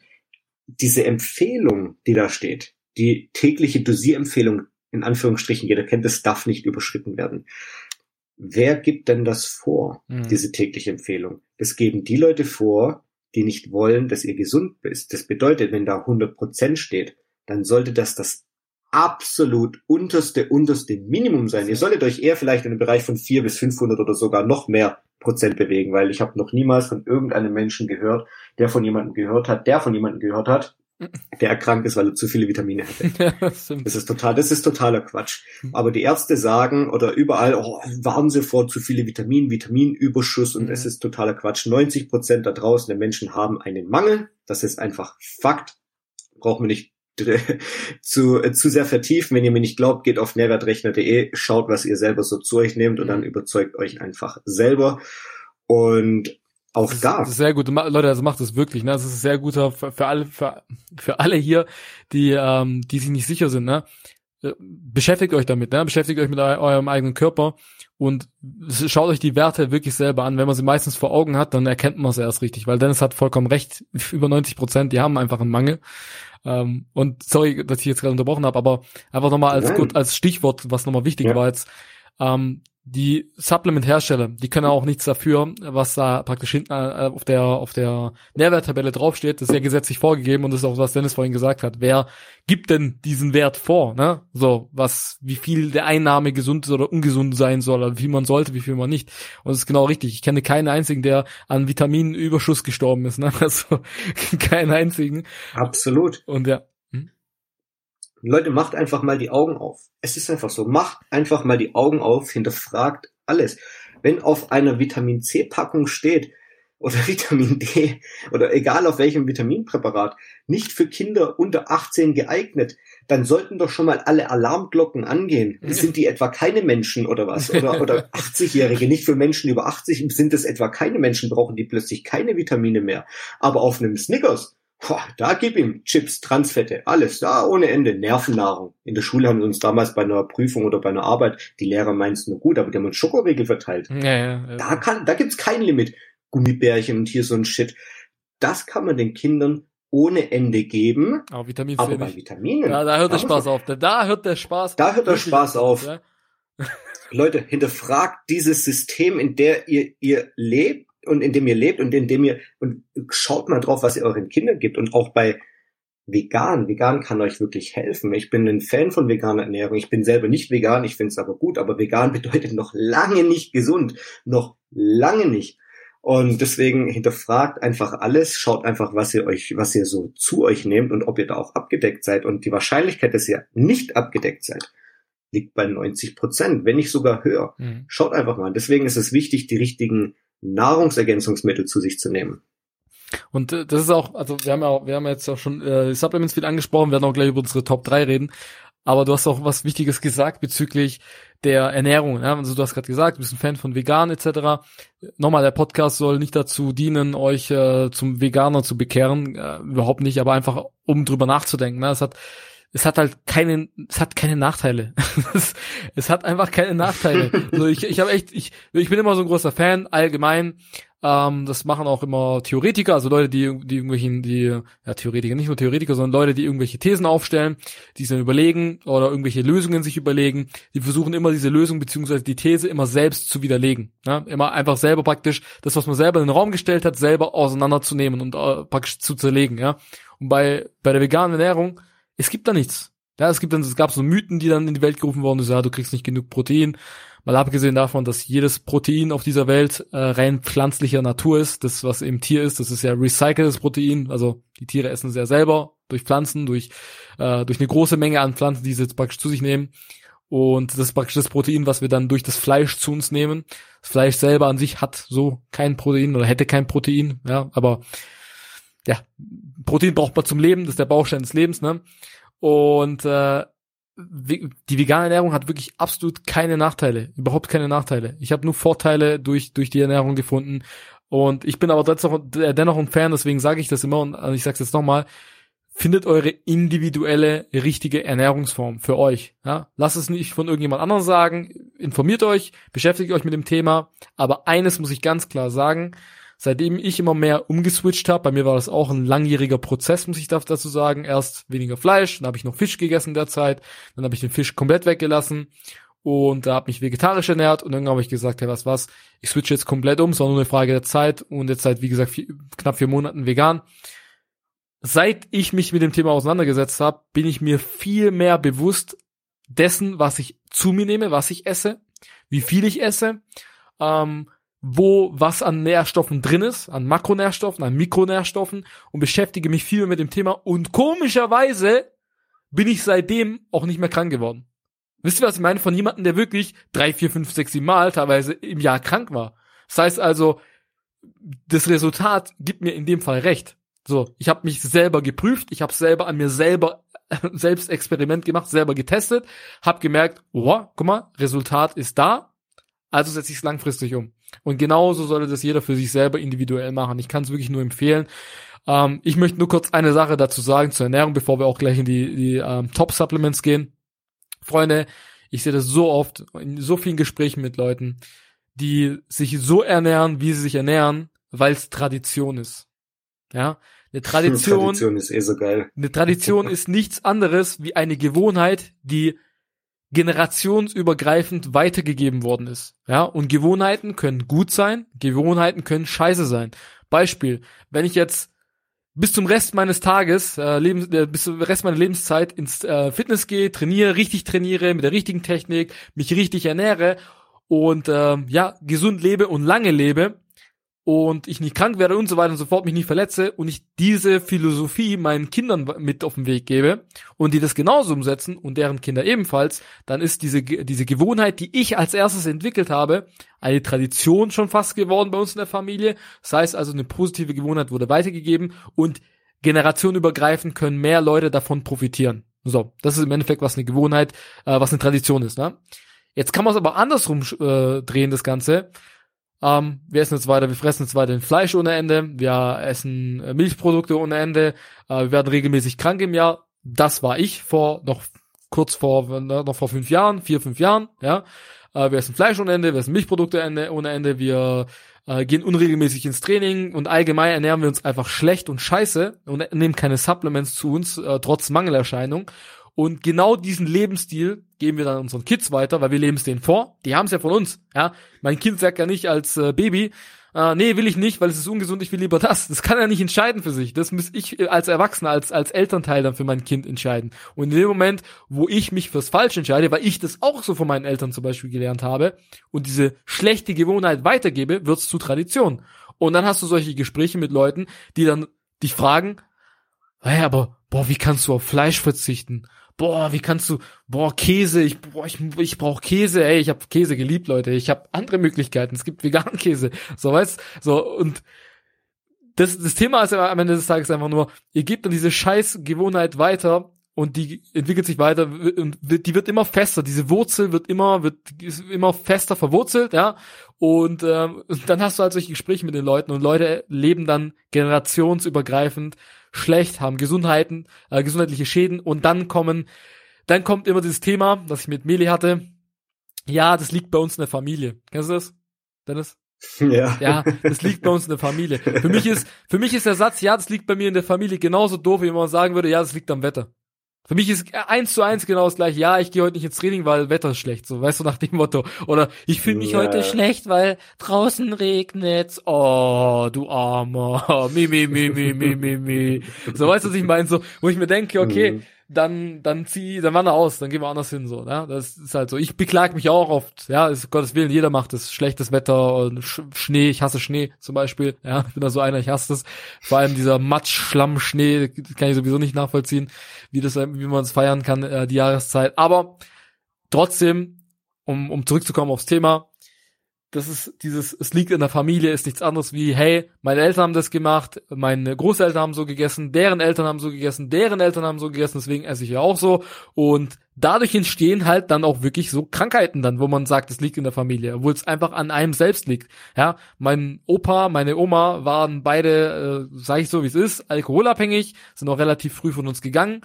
Diese Empfehlung, die da steht, die tägliche Dosierempfehlung, in Anführungsstrichen, jeder kennt das, darf nicht überschritten werden. Wer gibt denn das vor, mhm. diese tägliche Empfehlung? Das geben die Leute vor, die nicht wollen, dass ihr gesund bist. Das bedeutet, wenn da 100 Prozent steht, dann sollte das das absolut unterste, unterste Minimum sein. Ihr solltet euch eher vielleicht in einem Bereich von 4 bis 500 oder sogar noch mehr Prozent bewegen, weil ich habe noch niemals von irgendeinem Menschen gehört, der von jemandem gehört hat, der von jemandem gehört hat, der erkrankt ist, weil er zu viele Vitamine hatte. Ja, das, ist total, das ist totaler Quatsch. Aber die Ärzte sagen oder überall, oh, warnen sie vor zu viele Vitaminen, Vitaminüberschuss und mhm. es ist totaler Quatsch. 90 Prozent da draußen der Menschen haben einen Mangel. Das ist einfach Fakt. Braucht man nicht zu, äh, zu sehr vertiefen. Wenn ihr mir nicht glaubt, geht auf nährwertrechner.de, schaut, was ihr selber so zu euch nehmt und dann mhm. überzeugt euch einfach selber. Und auch das da. sehr gut. Leute, also macht es wirklich, ne? Das ist sehr guter für, für alle, für, für alle hier, die, ähm, die sich nicht sicher sind, ne? Äh, beschäftigt euch damit, ne? Beschäftigt euch mit eurem eigenen Körper und schaut euch die Werte wirklich selber an. Wenn man sie meistens vor Augen hat, dann erkennt man es erst richtig, weil Dennis hat vollkommen recht. Über 90 Prozent, die haben einfach einen Mangel. Ähm, und sorry, dass ich jetzt gerade unterbrochen habe, aber einfach nochmal als, gut, als Stichwort, was nochmal wichtig ja. war jetzt, ähm, die Supplement-Hersteller, die können auch nichts dafür, was da praktisch hinten äh, auf der auf der Nährwerttabelle draufsteht. Das ist ja gesetzlich vorgegeben und das ist auch was Dennis vorhin gesagt hat. Wer gibt denn diesen Wert vor? Ne? So was, wie viel der Einnahme gesund oder ungesund sein soll, oder wie viel man sollte, wie viel man nicht. Und das ist genau richtig. Ich kenne keinen einzigen, der an Vitaminüberschuss gestorben ist. Ne? Also keinen einzigen. Absolut. Und ja. Leute, macht einfach mal die Augen auf. Es ist einfach so. Macht einfach mal die Augen auf, hinterfragt alles. Wenn auf einer Vitamin C Packung steht, oder Vitamin D oder egal auf welchem Vitaminpräparat nicht für Kinder unter 18 geeignet, dann sollten doch schon mal alle Alarmglocken angehen. Sind die etwa keine Menschen oder was? Oder, oder 80-Jährige, nicht für Menschen über 80 sind es etwa keine Menschen, brauchen die plötzlich keine Vitamine mehr. Aber auf einem Snickers, da gib ihm Chips, Transfette, alles, da ohne Ende, Nervennahrung. In der Schule haben sie uns damals bei einer Prüfung oder bei einer Arbeit, die Lehrer meinen es nur gut, aber die haben uns Schokoriegel verteilt. Ja, ja, ja. Da kann, da gibt's kein Limit. Gummibärchen und hier so ein Shit. Das kann man den Kindern ohne Ende geben. Aber Vitamin Aber C bei nicht. Vitaminen. Ja, da hört der Spaß auf. Da- hört der Spaß. Da hört der Spaß auf. Leute, hinterfragt dieses System, in der ihr, ihr lebt und in dem ihr lebt und in dem ihr, und schaut mal drauf, was ihr euren Kindern gibt und auch bei vegan. Vegan kann euch wirklich helfen. Ich bin ein Fan von veganer Ernährung. Ich bin selber nicht vegan, ich finde es aber gut, aber vegan bedeutet noch lange nicht gesund. Noch lange nicht. Und deswegen hinterfragt einfach alles, schaut einfach, was ihr euch, was ihr so zu euch nehmt und ob ihr da auch abgedeckt seid. Und die Wahrscheinlichkeit, dass ihr nicht abgedeckt seid, liegt bei 90 Prozent, wenn nicht sogar höher. Mhm. Schaut einfach mal. Deswegen ist es wichtig, die richtigen Nahrungsergänzungsmittel zu sich zu nehmen. Und äh, das ist auch, also wir haben ja wir haben jetzt auch schon äh, Supplements viel angesprochen, werden auch gleich über unsere Top 3 reden. Aber du hast auch was Wichtiges gesagt bezüglich der Ernährung. Ja? Also du hast gerade gesagt, du bist ein Fan von vegan etc. Nochmal, der Podcast soll nicht dazu dienen, euch äh, zum Veganer zu bekehren, äh, überhaupt nicht, aber einfach um drüber nachzudenken. Ne? Es hat es hat halt keine, es hat keine Nachteile. es, es hat einfach keine Nachteile. Also ich, ich habe echt, ich, ich bin immer so ein großer Fan allgemein. Ähm, das machen auch immer Theoretiker, also Leute, die, die irgendwelchen, die, ja Theoretiker, nicht nur Theoretiker, sondern Leute, die irgendwelche Thesen aufstellen, die dann überlegen oder irgendwelche Lösungen sich überlegen. Die versuchen immer diese Lösung beziehungsweise die These immer selbst zu widerlegen. Ne? Immer einfach selber praktisch das, was man selber in den Raum gestellt hat, selber auseinanderzunehmen und äh, praktisch zu zerlegen. Ja. Und bei bei der veganen Ernährung es gibt da nichts. Ja, es gibt dann, es gab so Mythen, die dann in die Welt gerufen wurden, so, ja, du kriegst nicht genug Protein. Mal abgesehen davon, dass jedes Protein auf dieser Welt äh, rein pflanzlicher Natur ist. Das, was im Tier ist, das ist ja recyceltes Protein. Also die Tiere essen es ja selber durch Pflanzen, durch, äh, durch eine große Menge an Pflanzen, die sie jetzt praktisch zu sich nehmen. Und das ist praktisch das Protein, was wir dann durch das Fleisch zu uns nehmen. Das Fleisch selber an sich hat so kein Protein oder hätte kein Protein, ja, aber ja, Protein braucht man zum Leben, das ist der Baustein des Lebens, ne? Und äh, die vegane Ernährung hat wirklich absolut keine Nachteile, überhaupt keine Nachteile. Ich habe nur Vorteile durch durch die Ernährung gefunden und ich bin aber dennoch, dennoch ein Fan, deswegen sage ich das immer und ich sage es jetzt nochmal, findet eure individuelle richtige Ernährungsform für euch. Ja? Lasst es nicht von irgendjemand anderem sagen, informiert euch, beschäftigt euch mit dem Thema, aber eines muss ich ganz klar sagen, seitdem ich immer mehr umgeswitcht habe, bei mir war das auch ein langjähriger Prozess, muss ich da- dazu sagen. Erst weniger Fleisch, dann habe ich noch Fisch gegessen in der Zeit, dann habe ich den Fisch komplett weggelassen und da habe mich vegetarisch ernährt und dann habe ich gesagt, hey, was was, ich switche jetzt komplett um, nur eine Frage der Zeit und jetzt seit, wie gesagt, vier, knapp vier Monaten vegan. Seit ich mich mit dem Thema auseinandergesetzt habe, bin ich mir viel mehr bewusst dessen, was ich zu mir nehme, was ich esse, wie viel ich esse, ähm, wo was an Nährstoffen drin ist, an Makronährstoffen, an Mikronährstoffen und beschäftige mich viel mit dem Thema und komischerweise bin ich seitdem auch nicht mehr krank geworden. Wisst ihr, was ich meine? Von jemandem, der wirklich drei, vier, fünf, sechs, sieben Mal teilweise im Jahr krank war. Das heißt also, das Resultat gibt mir in dem Fall recht. So, ich habe mich selber geprüft, ich habe selber an mir selber selbst Experiment gemacht, selber getestet, habe gemerkt, oh, guck mal, Resultat ist da, also setze ich es langfristig um. Und genauso sollte das jeder für sich selber individuell machen. Ich kann es wirklich nur empfehlen. Ähm, ich möchte nur kurz eine Sache dazu sagen zur Ernährung, bevor wir auch gleich in die, die ähm, Top-Supplements gehen. Freunde, ich sehe das so oft in so vielen Gesprächen mit Leuten, die sich so ernähren, wie sie sich ernähren, weil es Tradition ist. Ja, eine Tradition, Tradition ist eh so geil. eine Tradition ist nichts anderes wie eine Gewohnheit, die generationsübergreifend weitergegeben worden ist. Ja, und Gewohnheiten können gut sein, Gewohnheiten können scheiße sein. Beispiel, wenn ich jetzt bis zum Rest meines Tages, äh, Lebens, äh, bis zum Rest meiner Lebenszeit ins äh, Fitness gehe, trainiere, richtig trainiere, mit der richtigen Technik, mich richtig ernähre und ähm, ja, gesund lebe und lange lebe und ich nicht krank werde und so weiter und so fort, mich nicht verletze und ich diese Philosophie meinen Kindern mit auf den Weg gebe und die das genauso umsetzen und deren Kinder ebenfalls, dann ist diese, diese Gewohnheit, die ich als erstes entwickelt habe, eine Tradition schon fast geworden bei uns in der Familie. Das heißt also, eine positive Gewohnheit wurde weitergegeben und generationenübergreifend können mehr Leute davon profitieren. So, das ist im Endeffekt was eine Gewohnheit, äh, was eine Tradition ist. Ne? Jetzt kann man es aber andersrum äh, drehen, das Ganze. Ähm, wir essen jetzt weiter, wir fressen jetzt weiter Fleisch ohne Ende, wir essen äh, Milchprodukte ohne Ende, äh, wir werden regelmäßig krank im Jahr. Das war ich vor noch kurz vor noch vor fünf Jahren, vier fünf Jahren. Ja, äh, wir essen Fleisch ohne Ende, wir essen Milchprodukte ohne Ende, wir äh, gehen unregelmäßig ins Training und allgemein ernähren wir uns einfach schlecht und scheiße und nehmen keine Supplements zu uns, äh, trotz Mangelerscheinung. Und genau diesen Lebensstil geben wir dann unseren Kids weiter, weil wir leben es denen vor. Die haben es ja von uns. Ja, mein Kind sagt ja nicht als äh, Baby, äh, nee, will ich nicht, weil es ist ungesund, ich will lieber das. Das kann er nicht entscheiden für sich. Das muss ich äh, als Erwachsener, als, als Elternteil dann für mein Kind entscheiden. Und in dem Moment, wo ich mich fürs Falsche entscheide, weil ich das auch so von meinen Eltern zum Beispiel gelernt habe und diese schlechte Gewohnheit weitergebe, wird's zu Tradition. Und dann hast du solche Gespräche mit Leuten, die dann dich fragen, hey, aber, boah, wie kannst du auf Fleisch verzichten? Boah, wie kannst du, boah, Käse, ich, boah, ich, ich brauche Käse, ey, ich habe Käse geliebt, Leute, ich habe andere Möglichkeiten, es gibt veganen Käse, so weißt, so und das, das Thema ist am Ende des Tages einfach nur, ihr gebt dann diese scheiß Gewohnheit weiter und die entwickelt sich weiter und die wird immer fester, diese Wurzel wird immer wird ist immer fester verwurzelt, ja. Und, ähm, dann hast du halt solche Gespräche mit den Leuten und Leute leben dann generationsübergreifend schlecht, haben Gesundheiten, äh, gesundheitliche Schäden und dann kommen, dann kommt immer dieses Thema, das ich mit Meli hatte. Ja, das liegt bei uns in der Familie. Kennst du das, Dennis? Ja. Ja, das liegt bei uns in der Familie. Für mich ist, für mich ist der Satz, ja, das liegt bei mir in der Familie genauso doof, wie man sagen würde, ja, das liegt am Wetter. Für mich ist eins zu eins genau das gleiche. Ja, ich gehe heute nicht ins Training, weil Wetter ist schlecht. So, weißt du, nach dem Motto. Oder ich fühle mich ja. heute schlecht, weil draußen regnet's. Oh, du Armer. Mi, mi, mi, mi, mi, mi, mi. So, weißt du, was ich meine? So, wo ich mir denke, okay, mhm dann, dann zieh, dann wandere aus, dann gehen wir anders hin, so, ne? Das ist halt so. Ich beklag mich auch oft, ja, ist Gottes Willen, jeder macht es. Schlechtes Wetter und Sch Schnee, ich hasse Schnee zum Beispiel, ja, ich bin da so einer, ich hasse das. Vor allem dieser Matsch, Schlamm, Schnee, kann ich sowieso nicht nachvollziehen, wie das, wie man es feiern kann, äh, die Jahreszeit. Aber trotzdem, um, um zurückzukommen aufs Thema, das ist dieses, es liegt in der Familie, ist nichts anderes wie, hey, meine Eltern haben das gemacht, meine Großeltern haben so gegessen, deren Eltern haben so gegessen, deren Eltern haben so gegessen, deswegen esse ich ja auch so. Und dadurch entstehen halt dann auch wirklich so Krankheiten dann, wo man sagt, es liegt in der Familie, obwohl es einfach an einem selbst liegt. Ja, mein Opa, meine Oma waren beide, äh, sage ich so wie es ist, alkoholabhängig, sind auch relativ früh von uns gegangen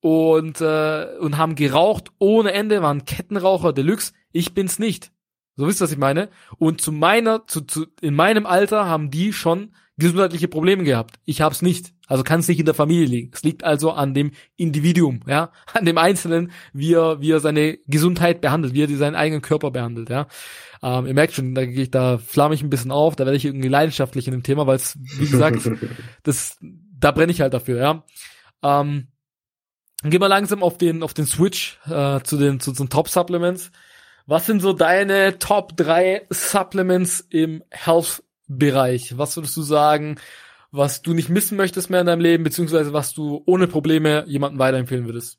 und äh, und haben geraucht ohne Ende, waren Kettenraucher Deluxe. Ich bin's nicht. So wisst ihr, was ich meine? Und zu meiner, zu, zu, in meinem Alter haben die schon gesundheitliche Probleme gehabt. Ich hab's nicht. Also kann es nicht in der Familie liegen. Es liegt also an dem Individuum, ja, an dem Einzelnen, wie er, wie er seine Gesundheit behandelt, wie er seinen eigenen Körper behandelt, ja. Ähm, ihr merkt schon, da gehe ich, da flamme ich ein bisschen auf, da werde ich irgendwie leidenschaftlich in dem Thema, weil es, wie gesagt, das, da brenne ich halt dafür, ja. Ähm, gehen wir langsam auf den, auf den Switch äh, zu den, zu den Top Supplements. Was sind so deine Top 3 Supplements im Health-Bereich? Was würdest du sagen, was du nicht missen möchtest mehr in deinem Leben, beziehungsweise was du ohne Probleme jemandem weiterempfehlen würdest?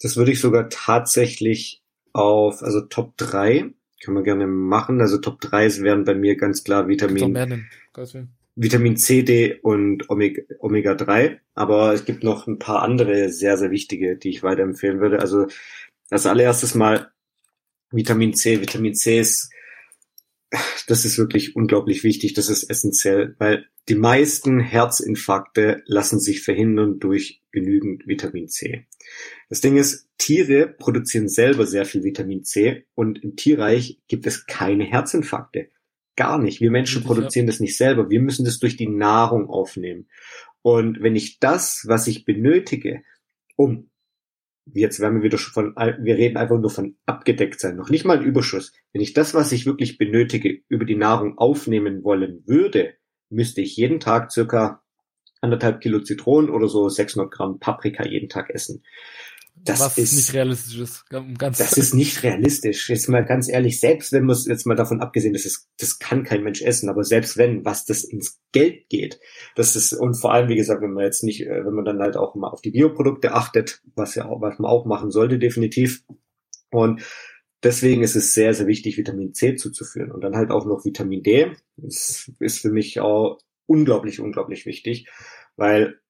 Das würde ich sogar tatsächlich auf, also Top 3 können wir gerne machen. Also Top 3 wären bei mir ganz klar Vitamin, Vitamin C, D und Omega, Omega 3. Aber es gibt noch ein paar andere sehr, sehr wichtige, die ich weiterempfehlen würde. Also als allererstes mal Vitamin C. Vitamin C ist, das ist wirklich unglaublich wichtig, das ist essentiell, weil die meisten Herzinfarkte lassen sich verhindern durch genügend Vitamin C. Das Ding ist, Tiere produzieren selber sehr viel Vitamin C und im Tierreich gibt es keine Herzinfarkte. Gar nicht. Wir Menschen produzieren das nicht selber. Wir müssen das durch die Nahrung aufnehmen. Und wenn ich das, was ich benötige, um jetzt werden wir wieder schon von, wir reden einfach nur von abgedeckt sein, noch nicht mal ein Überschuss. Wenn ich das, was ich wirklich benötige, über die Nahrung aufnehmen wollen würde, müsste ich jeden Tag circa anderthalb Kilo Zitronen oder so 600 Gramm Paprika jeden Tag essen. Das was ist nicht realistisch ist. Ganz das ist nicht realistisch. Jetzt mal ganz ehrlich, selbst wenn man jetzt mal davon abgesehen, dass es, das kann kein Mensch essen, aber selbst wenn, was das ins Geld geht, das ist, und vor allem, wie gesagt, wenn man jetzt nicht, äh, wenn man dann halt auch mal auf die Bioprodukte achtet, was ja auch, was man auch machen sollte, definitiv. Und deswegen ist es sehr, sehr wichtig, Vitamin C zuzuführen. Und dann halt auch noch Vitamin D. Das ist für mich auch unglaublich, unglaublich wichtig, weil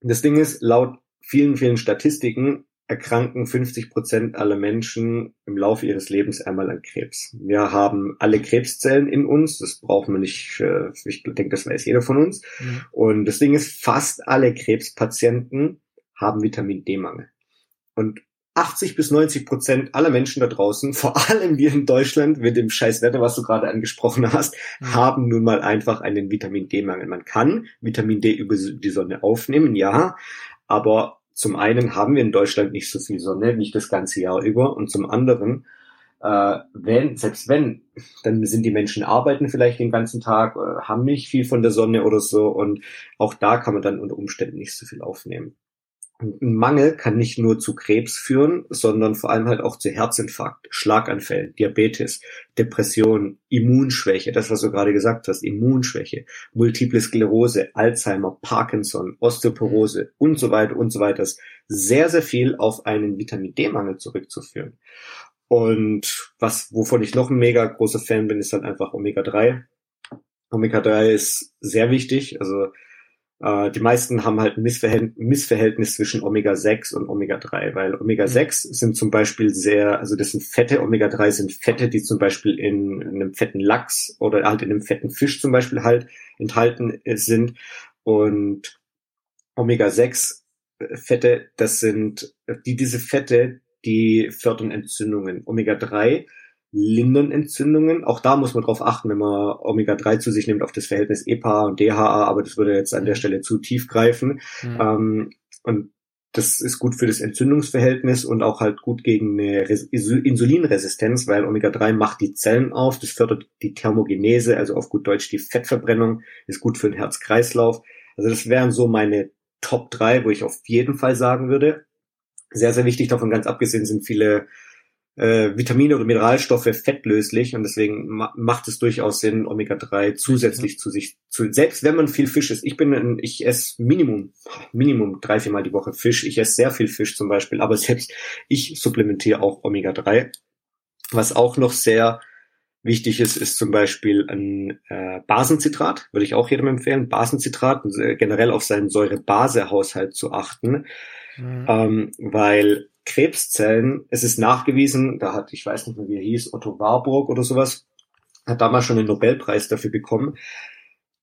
das Ding ist, laut vielen, vielen Statistiken erkranken 50 Prozent aller Menschen im Laufe ihres Lebens einmal an Krebs. Wir haben alle Krebszellen in uns, das braucht man nicht, äh, ich denke, das weiß jeder von uns. Mhm. Und das Ding ist, fast alle Krebspatienten haben Vitamin D-Mangel. Und 80 bis 90 Prozent aller Menschen da draußen, vor allem wir in Deutschland mit dem scheiß Wetter, was du gerade angesprochen hast, mhm. haben nun mal einfach einen Vitamin D-Mangel. Man kann Vitamin D über die Sonne aufnehmen, ja, aber zum einen haben wir in Deutschland nicht so viel Sonne, nicht das ganze Jahr über, und zum anderen, äh, wenn, selbst wenn, dann sind die Menschen arbeiten vielleicht den ganzen Tag, äh, haben nicht viel von der Sonne oder so, und auch da kann man dann unter Umständen nicht so viel aufnehmen. Ein Mangel kann nicht nur zu Krebs führen, sondern vor allem halt auch zu Herzinfarkt, Schlaganfällen, Diabetes, Depression, Immunschwäche, das was du gerade gesagt hast, Immunschwäche, Multiple Sklerose, Alzheimer, Parkinson, Osteoporose und so weiter und so weiter. Das ist sehr, sehr viel auf einen Vitamin D-Mangel zurückzuführen. Und was, wovon ich noch ein mega großer Fan bin, ist halt einfach Omega 3. Omega 3 ist sehr wichtig, also äh, die meisten haben halt ein Missverhält Missverhältnis zwischen Omega-6 und Omega-3, weil Omega-6 mhm. sind zum Beispiel sehr, also das sind Fette, Omega-3 sind Fette, die zum Beispiel in, in, einem fetten Lachs oder halt in einem fetten Fisch zum Beispiel halt enthalten äh, sind. Und Omega-6 äh, Fette, das sind, die, diese Fette, die fördern Entzündungen. Omega-3 lindern Entzündungen. Auch da muss man drauf achten, wenn man Omega-3 zu sich nimmt, auf das Verhältnis EPA und DHA, aber das würde jetzt an der mhm. Stelle zu tief greifen. Mhm. Ähm, und das ist gut für das Entzündungsverhältnis und auch halt gut gegen eine Insulinresistenz, weil Omega-3 macht die Zellen auf, das fördert die Thermogenese, also auf gut Deutsch die Fettverbrennung, ist gut für den Herz-Kreislauf. Also das wären so meine Top 3, wo ich auf jeden Fall sagen würde. Sehr, sehr wichtig davon ganz abgesehen sind viele äh, Vitamine oder Mineralstoffe fettlöslich und deswegen ma macht es durchaus Sinn, Omega-3 zusätzlich mhm. zu sich zu, selbst wenn man viel Fisch isst. Ich bin, ein, ich esse Minimum, Minimum drei, viermal die Woche Fisch. Ich esse sehr viel Fisch zum Beispiel, aber selbst ich supplementiere auch Omega-3. Was auch noch sehr wichtig ist, ist zum Beispiel ein äh, Basenzitrat, würde ich auch jedem empfehlen, Basenzitrat, äh, generell auf seinen Säure-Base-Haushalt zu achten, mhm. ähm, weil Krebszellen, es ist nachgewiesen, da hat, ich weiß nicht mehr, wie er hieß, Otto Warburg oder sowas, hat damals schon den Nobelpreis dafür bekommen.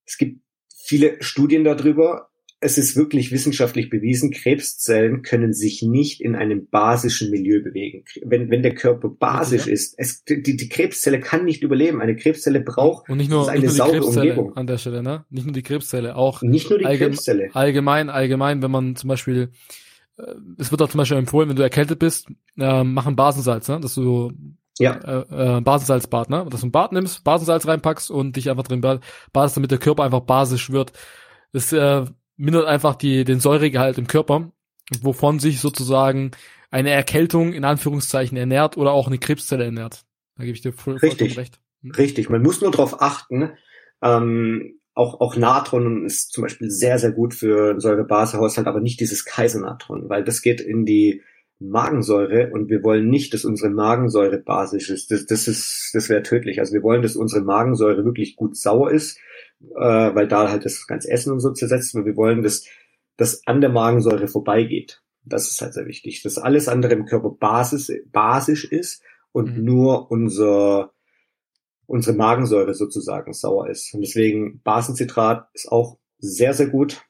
Es gibt viele Studien darüber. Es ist wirklich wissenschaftlich bewiesen, Krebszellen können sich nicht in einem basischen Milieu bewegen. Wenn, wenn der Körper basisch ja. ist, es, die, die Krebszelle kann nicht überleben. Eine Krebszelle braucht Und nicht nur, eine nicht nur saubere Umgebung. An der Stelle, ne? Nicht nur die Krebszelle, auch nicht nur die allgemein, Krebszelle. Allgemein, allgemein, wenn man zum Beispiel es wird auch zum Beispiel empfohlen, wenn du erkältet bist, äh, mach ein Basensalz, ne? dass du ja. äh, äh, Basensalzbad, ne? dass du ein Bad nimmst, Basensalz reinpackst und dich einfach drin badest, damit der Körper einfach basisch wird. Das äh, mindert einfach die, den Säuregehalt im Körper, wovon sich sozusagen eine Erkältung in Anführungszeichen ernährt oder auch eine Krebszelle ernährt. Da gebe ich dir voll, Richtig. recht. Hm? Richtig, man muss nur darauf achten, ähm, auch, auch Natron ist zum Beispiel sehr, sehr gut für Säurebasehaushalt, aber nicht dieses Kaisernatron, weil das geht in die Magensäure und wir wollen nicht, dass unsere Magensäure basisch ist. Das, das ist, das wäre tödlich. Also wir wollen, dass unsere Magensäure wirklich gut sauer ist, äh, weil da halt das ganze Essen und so zersetzt wird. Wir wollen, dass das an der Magensäure vorbeigeht. Das ist halt sehr wichtig. Dass alles andere im Körper basis, basisch ist und mhm. nur unser unsere Magensäure sozusagen sauer ist. Und deswegen Basenzitrat ist auch sehr, sehr gut.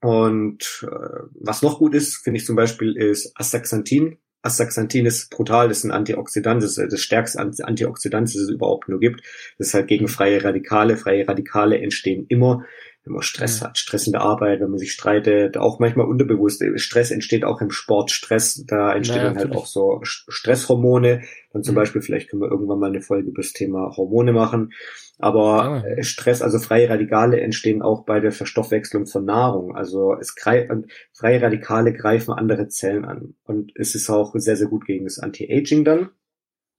Und äh, was noch gut ist, finde ich zum Beispiel, ist Astaxanthin. Astaxanthin ist brutal, das ist ein Antioxidant, das ist das stärkste Antioxidant, das es überhaupt nur gibt. Das ist halt gegen freie Radikale. Freie Radikale entstehen immer, wenn man Stress mhm. hat, Stress in der Arbeit, wenn man sich streitet, auch manchmal unterbewusst. Stress entsteht auch im Sport. Stress, da entstehen naja, dann halt auch so Stresshormone. Dann zum mhm. Beispiel, vielleicht können wir irgendwann mal eine Folge über das Thema Hormone machen. Aber ah. Stress, also freie Radikale entstehen auch bei der Verstoffwechslung von Nahrung. Also es greift, freie Radikale greifen andere Zellen an. Und es ist auch sehr, sehr gut gegen das Anti-Aging dann.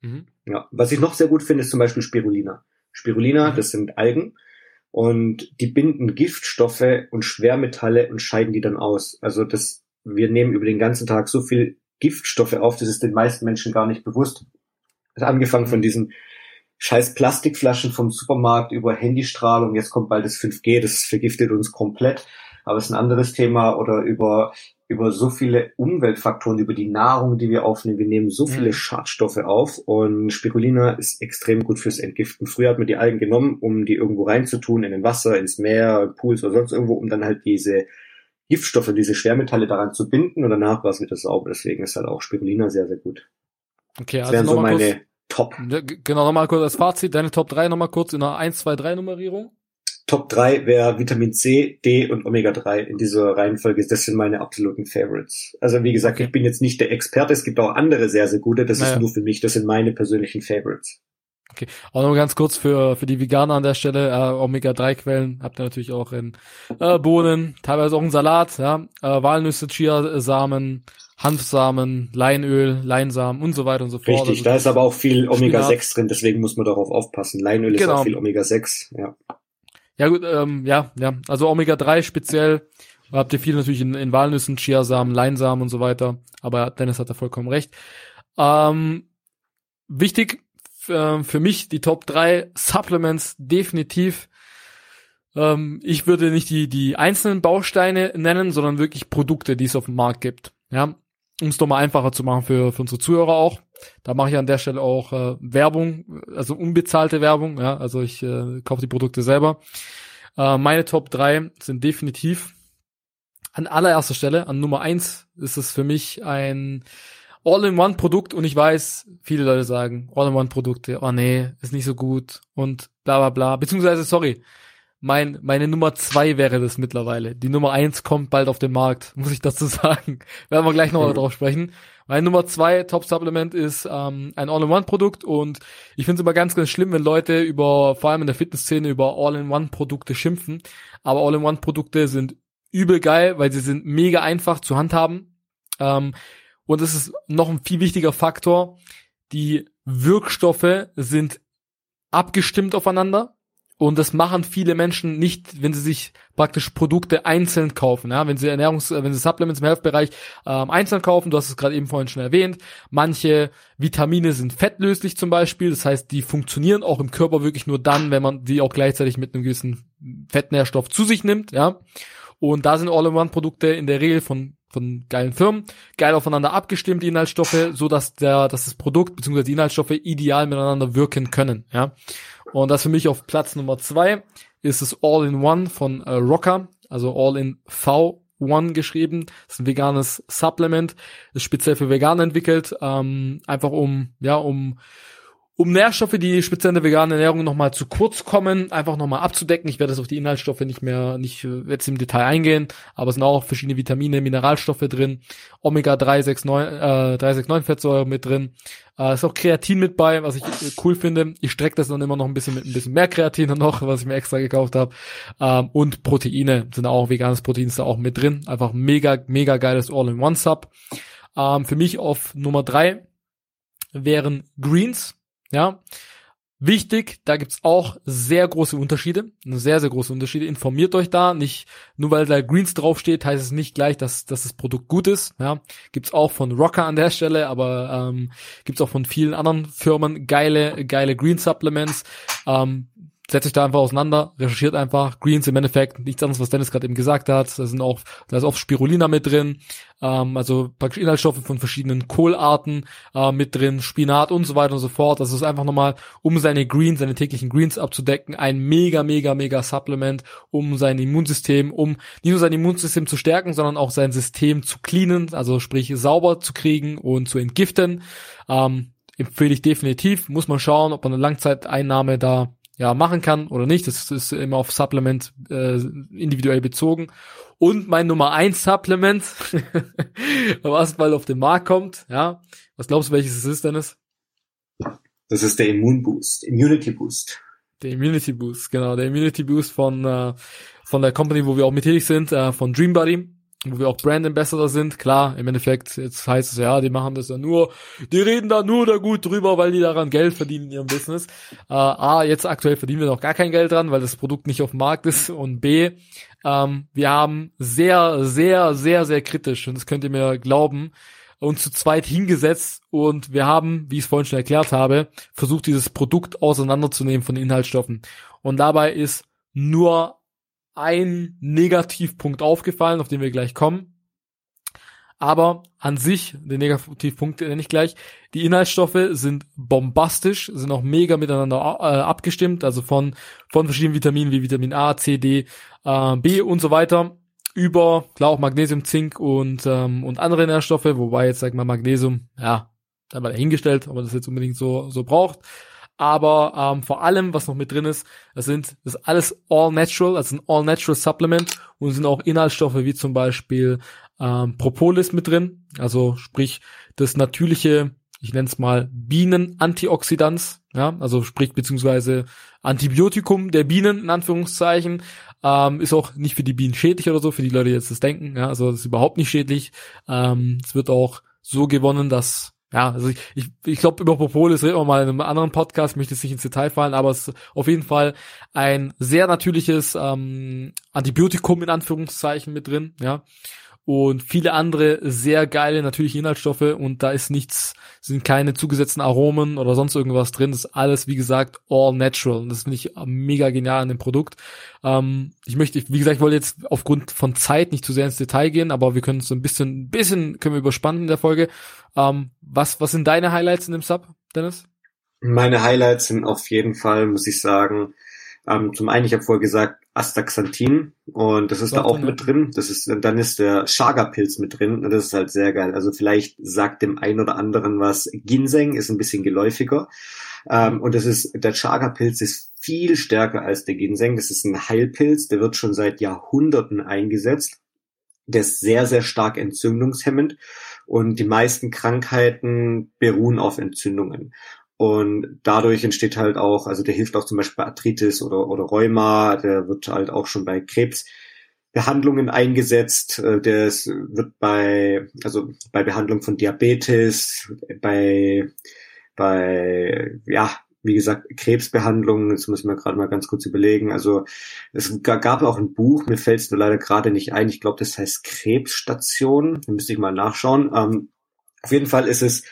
Mhm. Ja. Was ich noch sehr gut finde, ist zum Beispiel Spirulina. Spirulina, mhm. das sind Algen und die binden Giftstoffe und Schwermetalle und scheiden die dann aus. Also das, wir nehmen über den ganzen Tag so viel Giftstoffe auf, das ist den meisten Menschen gar nicht bewusst. Also angefangen von diesen scheiß Plastikflaschen vom Supermarkt über Handystrahlung, jetzt kommt bald das 5G, das vergiftet uns komplett, aber es ist ein anderes Thema, oder über über so viele Umweltfaktoren, über die Nahrung, die wir aufnehmen. Wir nehmen so viele mhm. Schadstoffe auf und Spirulina ist extrem gut fürs Entgiften. Früher hat man die Algen genommen, um die irgendwo reinzutun, in den Wasser, ins Meer, Pools oder sonst irgendwo, um dann halt diese Giftstoffe, diese Schwermetalle daran zu binden und danach war es wieder sauber. Deswegen ist halt auch Spirulina sehr, sehr gut. Okay, das also wären so meine kurz, Top. Genau, nochmal kurz als Fazit, deine Top 3 nochmal kurz in einer 1, 2, 3 Nummerierung. Top 3 wäre Vitamin C, D und Omega 3 in dieser Reihenfolge. Das sind meine absoluten Favorites. Also wie gesagt, okay. ich bin jetzt nicht der Experte. Es gibt auch andere sehr, sehr gute. Das naja. ist nur für mich. Das sind meine persönlichen Favorites. Okay, auch noch ganz kurz für, für die Veganer an der Stelle, äh, Omega-3-Quellen habt ihr natürlich auch in äh, Bohnen, teilweise auch in Salat, ja, äh, Walnüsse, Chiasamen, Hanfsamen, Leinöl, Leinsamen und so weiter und so fort. Richtig, also, da ist aber auch viel Omega-6 drin, deswegen muss man darauf aufpassen. Leinöl genau. ist auch viel Omega-6, ja. Ja gut, ähm, ja, ja. Also Omega-3 speziell habt ihr viel natürlich in, in Walnüssen, Chiasamen, Leinsamen und so weiter. Aber Dennis hat da vollkommen recht. Ähm, wichtig äh, für mich die Top 3 Supplements definitiv. Ähm, ich würde nicht die, die einzelnen Bausteine nennen, sondern wirklich Produkte, die es auf dem Markt gibt. Ja, um es doch mal einfacher zu machen für, für unsere Zuhörer auch. Da mache ich an der Stelle auch äh, Werbung, also unbezahlte Werbung, ja, also ich äh, kaufe die Produkte selber. Äh, meine Top 3 sind definitiv an allererster Stelle, an Nummer eins ist es für mich ein All-in-One-Produkt und ich weiß, viele Leute sagen, All-in-One-Produkte, oh nee, ist nicht so gut und bla bla bla. Beziehungsweise, sorry, mein, meine Nummer zwei wäre das mittlerweile. Die Nummer eins kommt bald auf den Markt, muss ich dazu sagen. Werden wir gleich noch mhm. drauf sprechen. Mein Nummer zwei Top-Supplement ist ähm, ein All-in-One-Produkt und ich finde es immer ganz, ganz schlimm, wenn Leute über, vor allem in der Fitnessszene, über All-in-One-Produkte schimpfen. Aber All-in-One-Produkte sind übel geil, weil sie sind mega einfach zu handhaben. Ähm, und es ist noch ein viel wichtiger Faktor. Die Wirkstoffe sind abgestimmt aufeinander. Und das machen viele Menschen nicht, wenn sie sich praktisch Produkte einzeln kaufen. Ja, wenn sie Ernährungs, wenn sie Supplements im Health-Bereich ähm, einzeln kaufen, du hast es gerade eben vorhin schon erwähnt. Manche Vitamine sind fettlöslich zum Beispiel, das heißt, die funktionieren auch im Körper wirklich nur dann, wenn man die auch gleichzeitig mit einem gewissen Fettnährstoff zu sich nimmt. Ja, und da sind All-in-One-Produkte in der Regel von von geilen Firmen, geil aufeinander abgestimmt, die Inhaltsstoffe, so dass der, dass das Produkt bzw. die Inhaltsstoffe ideal miteinander wirken können. Ja, und das für mich auf Platz Nummer zwei ist das All-in-One von äh, Rocker, also All-in-V1 geschrieben. Das ist ein veganes Supplement, ist speziell für Veganer entwickelt, ähm, einfach um, ja, um um Nährstoffe, die speziell in der veganen Ernährung nochmal zu kurz kommen, einfach nochmal abzudecken. Ich werde jetzt auf die Inhaltsstoffe nicht mehr, nicht jetzt im Detail eingehen, aber es sind auch verschiedene Vitamine, Mineralstoffe drin, Omega 369, äh, 369 Fettsäure mit drin, äh, ist auch Kreatin mit bei, was ich äh, cool finde. Ich strecke das dann immer noch ein bisschen mit ein bisschen mehr Kreatin noch, was ich mir extra gekauft habe. Ähm, und Proteine sind auch, veganes Protein ist da auch mit drin. Einfach mega, mega geiles All-in-One-Sub. Ähm, für mich auf Nummer drei wären Greens ja. Wichtig, da gibt's auch sehr große Unterschiede, sehr, sehr große Unterschiede. Informiert euch da, nicht nur weil da Greens draufsteht, heißt es nicht gleich, dass, dass das Produkt gut ist. Ja, gibt's auch von Rocker an der Stelle, aber ähm, gibt's auch von vielen anderen Firmen geile, geile Green Supplements. Ähm, setzt euch da einfach auseinander, recherchiert einfach. Greens im Endeffekt nichts anderes, was Dennis gerade eben gesagt hat. Da sind auch, da ist auch Spirulina mit drin, ähm, also praktisch Inhaltsstoffe von verschiedenen Kohlarten äh, mit drin, Spinat und so weiter und so fort. Das ist einfach nochmal, um seine Greens, seine täglichen Greens abzudecken, ein mega, mega, mega Supplement, um sein Immunsystem, um nicht nur sein Immunsystem zu stärken, sondern auch sein System zu cleanen, also sprich sauber zu kriegen und zu entgiften. Ähm, empfehle ich definitiv. Muss man schauen, ob man eine Langzeiteinnahme da ja machen kann oder nicht. Das ist immer auf Supplement äh, individuell bezogen. Und mein Nummer eins Supplement, was bald auf den Markt kommt, ja. Was glaubst du, welches es ist, Dennis? Das ist der Immunboost, Immunity Boost. Der Immunity Boost, genau, der Immunity Boost von äh, von der Company, wo wir auch mit tätig sind, äh, von Dreambody wo wir auch Brand Ambassador sind. Klar, im Endeffekt, jetzt heißt es ja, die machen das ja nur, die reden da nur da gut drüber, weil die daran Geld verdienen in ihrem Business. Äh, A, jetzt aktuell verdienen wir noch gar kein Geld dran, weil das Produkt nicht auf dem Markt ist. Und B, ähm, wir haben sehr, sehr, sehr, sehr kritisch, und das könnt ihr mir glauben, uns zu zweit hingesetzt und wir haben, wie ich es vorhin schon erklärt habe, versucht, dieses Produkt auseinanderzunehmen von Inhaltsstoffen. Und dabei ist nur ein Negativpunkt aufgefallen, auf den wir gleich kommen. Aber an sich, den Negativpunkt nenne ich gleich, die Inhaltsstoffe sind bombastisch, sind auch mega miteinander äh, abgestimmt, also von, von verschiedenen Vitaminen wie Vitamin A, C, D, äh, B und so weiter, über, klar auch Magnesium, Zink und, ähm, und andere Nährstoffe, wobei jetzt, sag mal, Magnesium, ja, da mal dahingestellt, ob man das jetzt unbedingt so, so braucht aber ähm, vor allem, was noch mit drin ist, das sind das ist alles all natural, also ein all natural Supplement und sind auch Inhaltsstoffe wie zum Beispiel ähm, Propolis mit drin, also sprich das natürliche, ich nenne es mal Bienen-Antioxidans, ja, also sprich beziehungsweise Antibiotikum der Bienen in Anführungszeichen, ähm, ist auch nicht für die Bienen schädlich oder so, für die Leute, die jetzt das denken, ja, also das ist überhaupt nicht schädlich. Ähm, es wird auch so gewonnen, dass ja, also ich, ich, ich glaube, über Propolis reden wir mal in einem anderen Podcast, möchte jetzt nicht ins Detail fallen, aber es ist auf jeden Fall ein sehr natürliches ähm, Antibiotikum in Anführungszeichen mit drin, ja und viele andere sehr geile natürliche Inhaltsstoffe und da ist nichts, sind keine zugesetzten Aromen oder sonst irgendwas drin. Das ist alles, wie gesagt, all natural. Und das finde ich mega genial an dem Produkt. Ähm, ich möchte, wie gesagt, ich wollte jetzt aufgrund von Zeit nicht zu sehr ins Detail gehen, aber wir können so ein bisschen, bisschen können wir überspannen in der Folge. Ähm, was, was sind deine Highlights in dem Sub, Dennis? Meine Highlights sind auf jeden Fall, muss ich sagen, ähm, zum einen, ich habe vorher gesagt, Astaxanthin und das ist da auch mit drin. Das ist, dann ist der Chaga-Pilz mit drin und das ist halt sehr geil. Also vielleicht sagt dem einen oder anderen was. Ginseng ist ein bisschen geläufiger ähm, und das ist, der Chaga-Pilz ist viel stärker als der Ginseng. Das ist ein Heilpilz, der wird schon seit Jahrhunderten eingesetzt. Der ist sehr, sehr stark entzündungshemmend und die meisten Krankheiten beruhen auf Entzündungen. Und dadurch entsteht halt auch, also der hilft auch zum Beispiel bei Arthritis oder, oder Rheuma, der wird halt auch schon bei Krebsbehandlungen eingesetzt, äh, der wird bei, also bei Behandlung von Diabetes, bei, bei, ja, wie gesagt, Krebsbehandlungen, jetzt muss ich mir gerade mal ganz kurz überlegen. Also es gab auch ein Buch, mir fällt es nur leider gerade nicht ein. Ich glaube, das heißt Krebsstation. Da müsste ich mal nachschauen. Ähm, auf jeden Fall ist es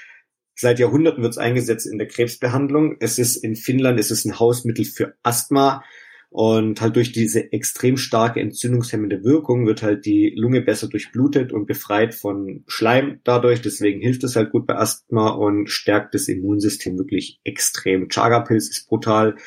Seit Jahrhunderten wird es eingesetzt in der Krebsbehandlung. Es ist in Finnland, es ist ein Hausmittel für Asthma. Und halt durch diese extrem starke entzündungshemmende Wirkung wird halt die Lunge besser durchblutet und befreit von Schleim dadurch. Deswegen hilft es halt gut bei Asthma und stärkt das Immunsystem wirklich extrem. Chaga-Pilz ist brutal.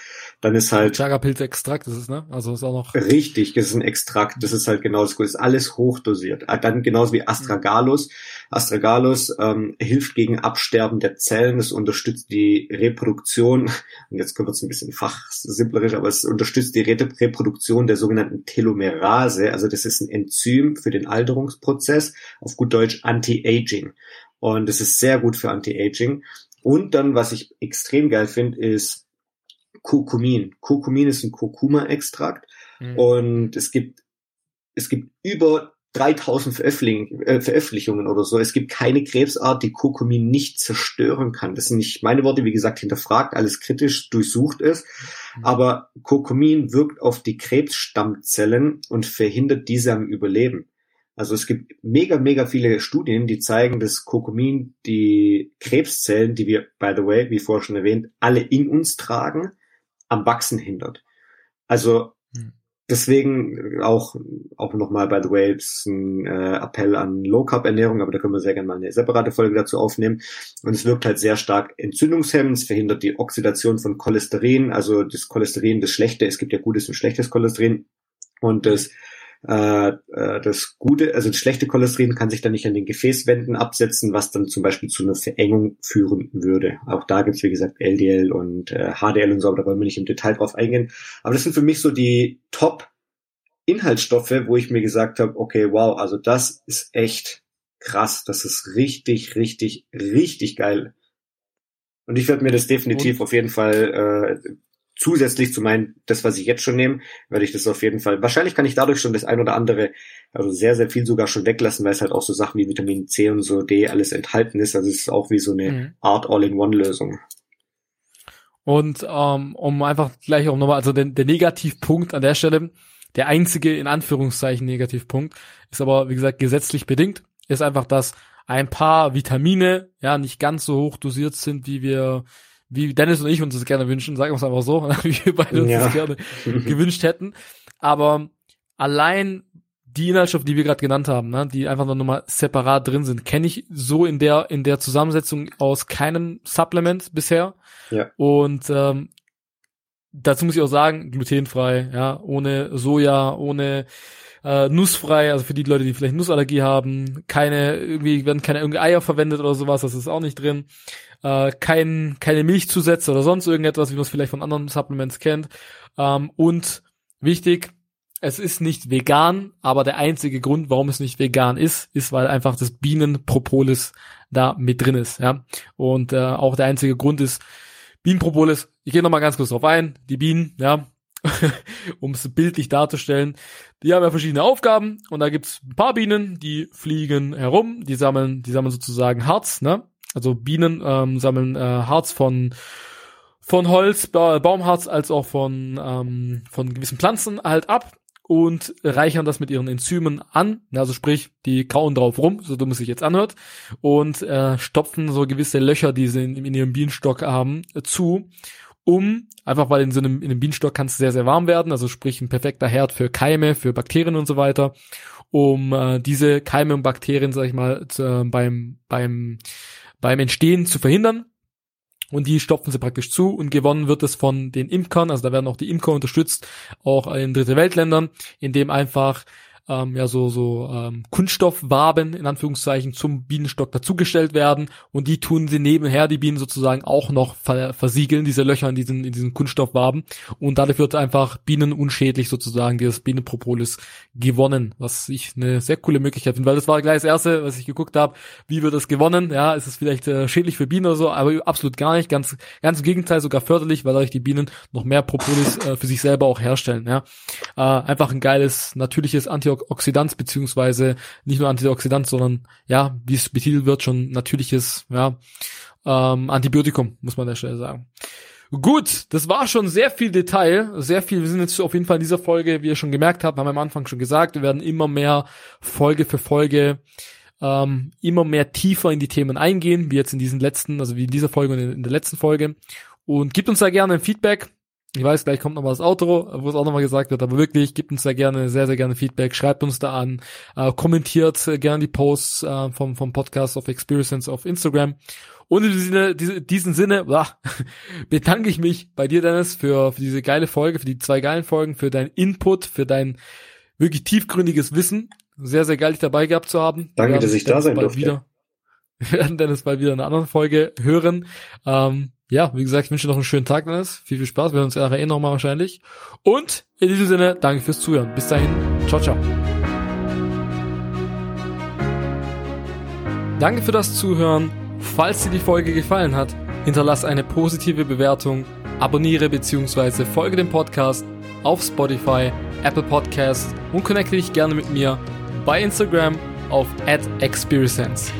Dann ist halt. Chaga-Pilz-Extrakt ist es, ne? Also ist auch noch. Richtig, das ist ein Extrakt. Das ist halt genau das Ist alles hochdosiert. Ah, dann genauso wie Astragalus. Astragalus ähm, hilft gegen Absterben der Zellen. Es unterstützt die Reproduktion. Und jetzt kommt es ein bisschen fachsimplerisch, aber es unterstützt die Reproduktion der sogenannten Telomerase. Also das ist ein Enzym für den Alterungsprozess, auf gut Deutsch Anti-Aging. Und es ist sehr gut für Anti-Aging. Und dann, was ich extrem geil finde, ist Kurkumin. Kurkumin ist ein Kurkuma-Extrakt. Mhm. Und es gibt, es gibt über 3000 Veröffentlich äh, Veröffentlichungen oder so. Es gibt keine Krebsart, die Kurkumin nicht zerstören kann. Das sind nicht meine Worte, wie gesagt, hinterfragt, alles kritisch durchsucht ist. Mhm. Aber Kurkumin wirkt auf die Krebsstammzellen und verhindert diese am Überleben. Also es gibt mega, mega viele Studien, die zeigen, dass Kurkumin die Krebszellen, die wir, by the way, wie vorher schon erwähnt, alle in uns tragen, am Wachsen hindert. Also Deswegen auch, auch nochmal, by the way, ist ein äh, Appell an Low Carb Ernährung, aber da können wir sehr gerne mal eine separate Folge dazu aufnehmen. Und es wirkt halt sehr stark entzündungshemmend, es verhindert die Oxidation von Cholesterin, also das Cholesterin, das Schlechte, es gibt ja gutes und schlechtes Cholesterin. Und das Äh, äh, das gute, also das schlechte Cholesterin kann sich dann nicht an den Gefäßwänden absetzen, was dann zum Beispiel zu einer Verengung führen würde. Auch da gibt's wie gesagt LDL und äh, HDL und so, aber da wollen wir nicht im Detail drauf eingehen. Aber das sind für mich so die Top Inhaltsstoffe, wo ich mir gesagt habe, okay, wow, also das ist echt krass, das ist richtig, richtig, richtig geil. Und ich werde mir das definitiv und? auf jeden Fall äh, zusätzlich zu meinen, das, was ich jetzt schon nehme, werde ich das auf jeden Fall. Wahrscheinlich kann ich dadurch schon das ein oder andere, also sehr, sehr viel sogar schon weglassen, weil es halt auch so Sachen wie Vitamin C und so D alles enthalten ist. Also es ist auch wie so eine mhm. Art All-in-One-Lösung. Und ähm, um einfach gleich auch nochmal, also der, der Negativpunkt an der Stelle, der einzige in Anführungszeichen Negativpunkt, ist aber, wie gesagt, gesetzlich bedingt, ist einfach, dass ein paar Vitamine ja nicht ganz so hoch dosiert sind, wie wir wie Dennis und ich uns das gerne wünschen, sagen wir es einfach so, wie wir beide uns ja. das gerne gewünscht hätten. Aber allein die Inhaltsstoffe, die wir gerade genannt haben, ne, die einfach noch mal separat drin sind, kenne ich so in der in der Zusammensetzung aus keinem Supplement bisher. Ja. Und ähm, dazu muss ich auch sagen, glutenfrei, ja, ohne Soja, ohne äh, nussfrei, also für die Leute, die vielleicht Nussallergie haben, keine, irgendwie werden keine irgendwie Eier verwendet oder sowas, das ist auch nicht drin. Äh, kein, keine Milchzusätze oder sonst irgendetwas, wie man es vielleicht von anderen Supplements kennt. Ähm, und wichtig, es ist nicht vegan, aber der einzige Grund, warum es nicht vegan ist, ist, weil einfach das Bienenpropolis da mit drin ist, ja. Und äh, auch der einzige Grund ist, Bienenpropolis, ich gehe nochmal ganz kurz drauf ein, die Bienen, ja, um es bildlich darzustellen. Die haben ja verschiedene Aufgaben und da gibt's ein paar Bienen, die fliegen herum, die sammeln, die sammeln sozusagen Harz, ne? Also Bienen ähm, sammeln äh, Harz von von Holz, ba Baumharz als auch von ähm, von gewissen Pflanzen halt ab und reichern das mit ihren Enzymen an, also sprich, die kauen drauf rum, so dumm es sich jetzt anhört, und äh, stopfen so gewisse Löcher, die sie in, in ihrem Bienenstock haben, äh, zu um, einfach weil in so einem, in einem Bienenstock kann es sehr, sehr warm werden, also sprich ein perfekter Herd für Keime, für Bakterien und so weiter, um äh, diese Keime und Bakterien, sag ich mal, zu, äh, beim, beim, beim Entstehen zu verhindern. Und die stopfen sie praktisch zu und gewonnen wird es von den Imkern, also da werden auch die Imker unterstützt, auch in dritte Weltländern, indem einfach ähm, ja so so ähm, Kunststoffwaben in Anführungszeichen zum Bienenstock dazugestellt werden. Und die tun sie nebenher die Bienen sozusagen auch noch ver versiegeln diese Löcher in diesen in diesen Kunststoffwaben. Und dadurch wird einfach bienenunschädlich sozusagen dieses Bienenpropolis gewonnen, was ich eine sehr coole Möglichkeit finde, weil das war gleich das erste, was ich geguckt habe, wie wird das gewonnen? Ja, ist es vielleicht äh, schädlich für Bienen oder so, aber absolut gar nicht, ganz ganz im Gegenteil sogar förderlich, weil dadurch die Bienen noch mehr Propolis äh, für sich selber auch herstellen, ja. Äh, einfach ein geiles natürliches Anti Antioxidant, beziehungsweise nicht nur Antioxidant, sondern ja, wie es betitelt wird, schon natürliches, ja, ähm, Antibiotikum, muss man an der Stelle sagen. Gut, das war schon sehr viel Detail, sehr viel. Wir sind jetzt auf jeden Fall in dieser Folge, wie ihr schon gemerkt habt, haben wir am Anfang schon gesagt, wir werden immer mehr Folge für Folge ähm, immer mehr tiefer in die Themen eingehen, wie jetzt in diesen letzten, also wie in dieser Folge und in der letzten Folge. Und gebt uns da gerne ein Feedback. Ich weiß, gleich kommt noch mal das Outro, wo es auch noch mal gesagt wird, aber wirklich, gebt uns da gerne, sehr, sehr gerne Feedback, schreibt uns da an, äh, kommentiert gerne die Posts äh, vom, vom Podcast of Experience auf Instagram. Und in diesem diese, diesen Sinne blah, bedanke ich mich bei dir, Dennis, für, für diese geile Folge, für die zwei geilen Folgen, für deinen Input, für dein wirklich tiefgründiges Wissen. Sehr, sehr geil, dich dabei gehabt zu haben. Danke, dass ich da sein durfte. Wieder, wir werden Dennis bald wieder in einer anderen Folge hören. Ähm, ja, wie gesagt, ich wünsche dir noch einen schönen Tag, Dennis. Viel, viel Spaß. Wir hören uns nachher eh nochmal wahrscheinlich. Und in diesem Sinne, danke fürs Zuhören. Bis dahin. Ciao, ciao. Danke für das Zuhören. Falls dir die Folge gefallen hat, hinterlass eine positive Bewertung, abonniere bzw. folge dem Podcast auf Spotify, Apple Podcasts und connecte dich gerne mit mir bei Instagram auf @experience.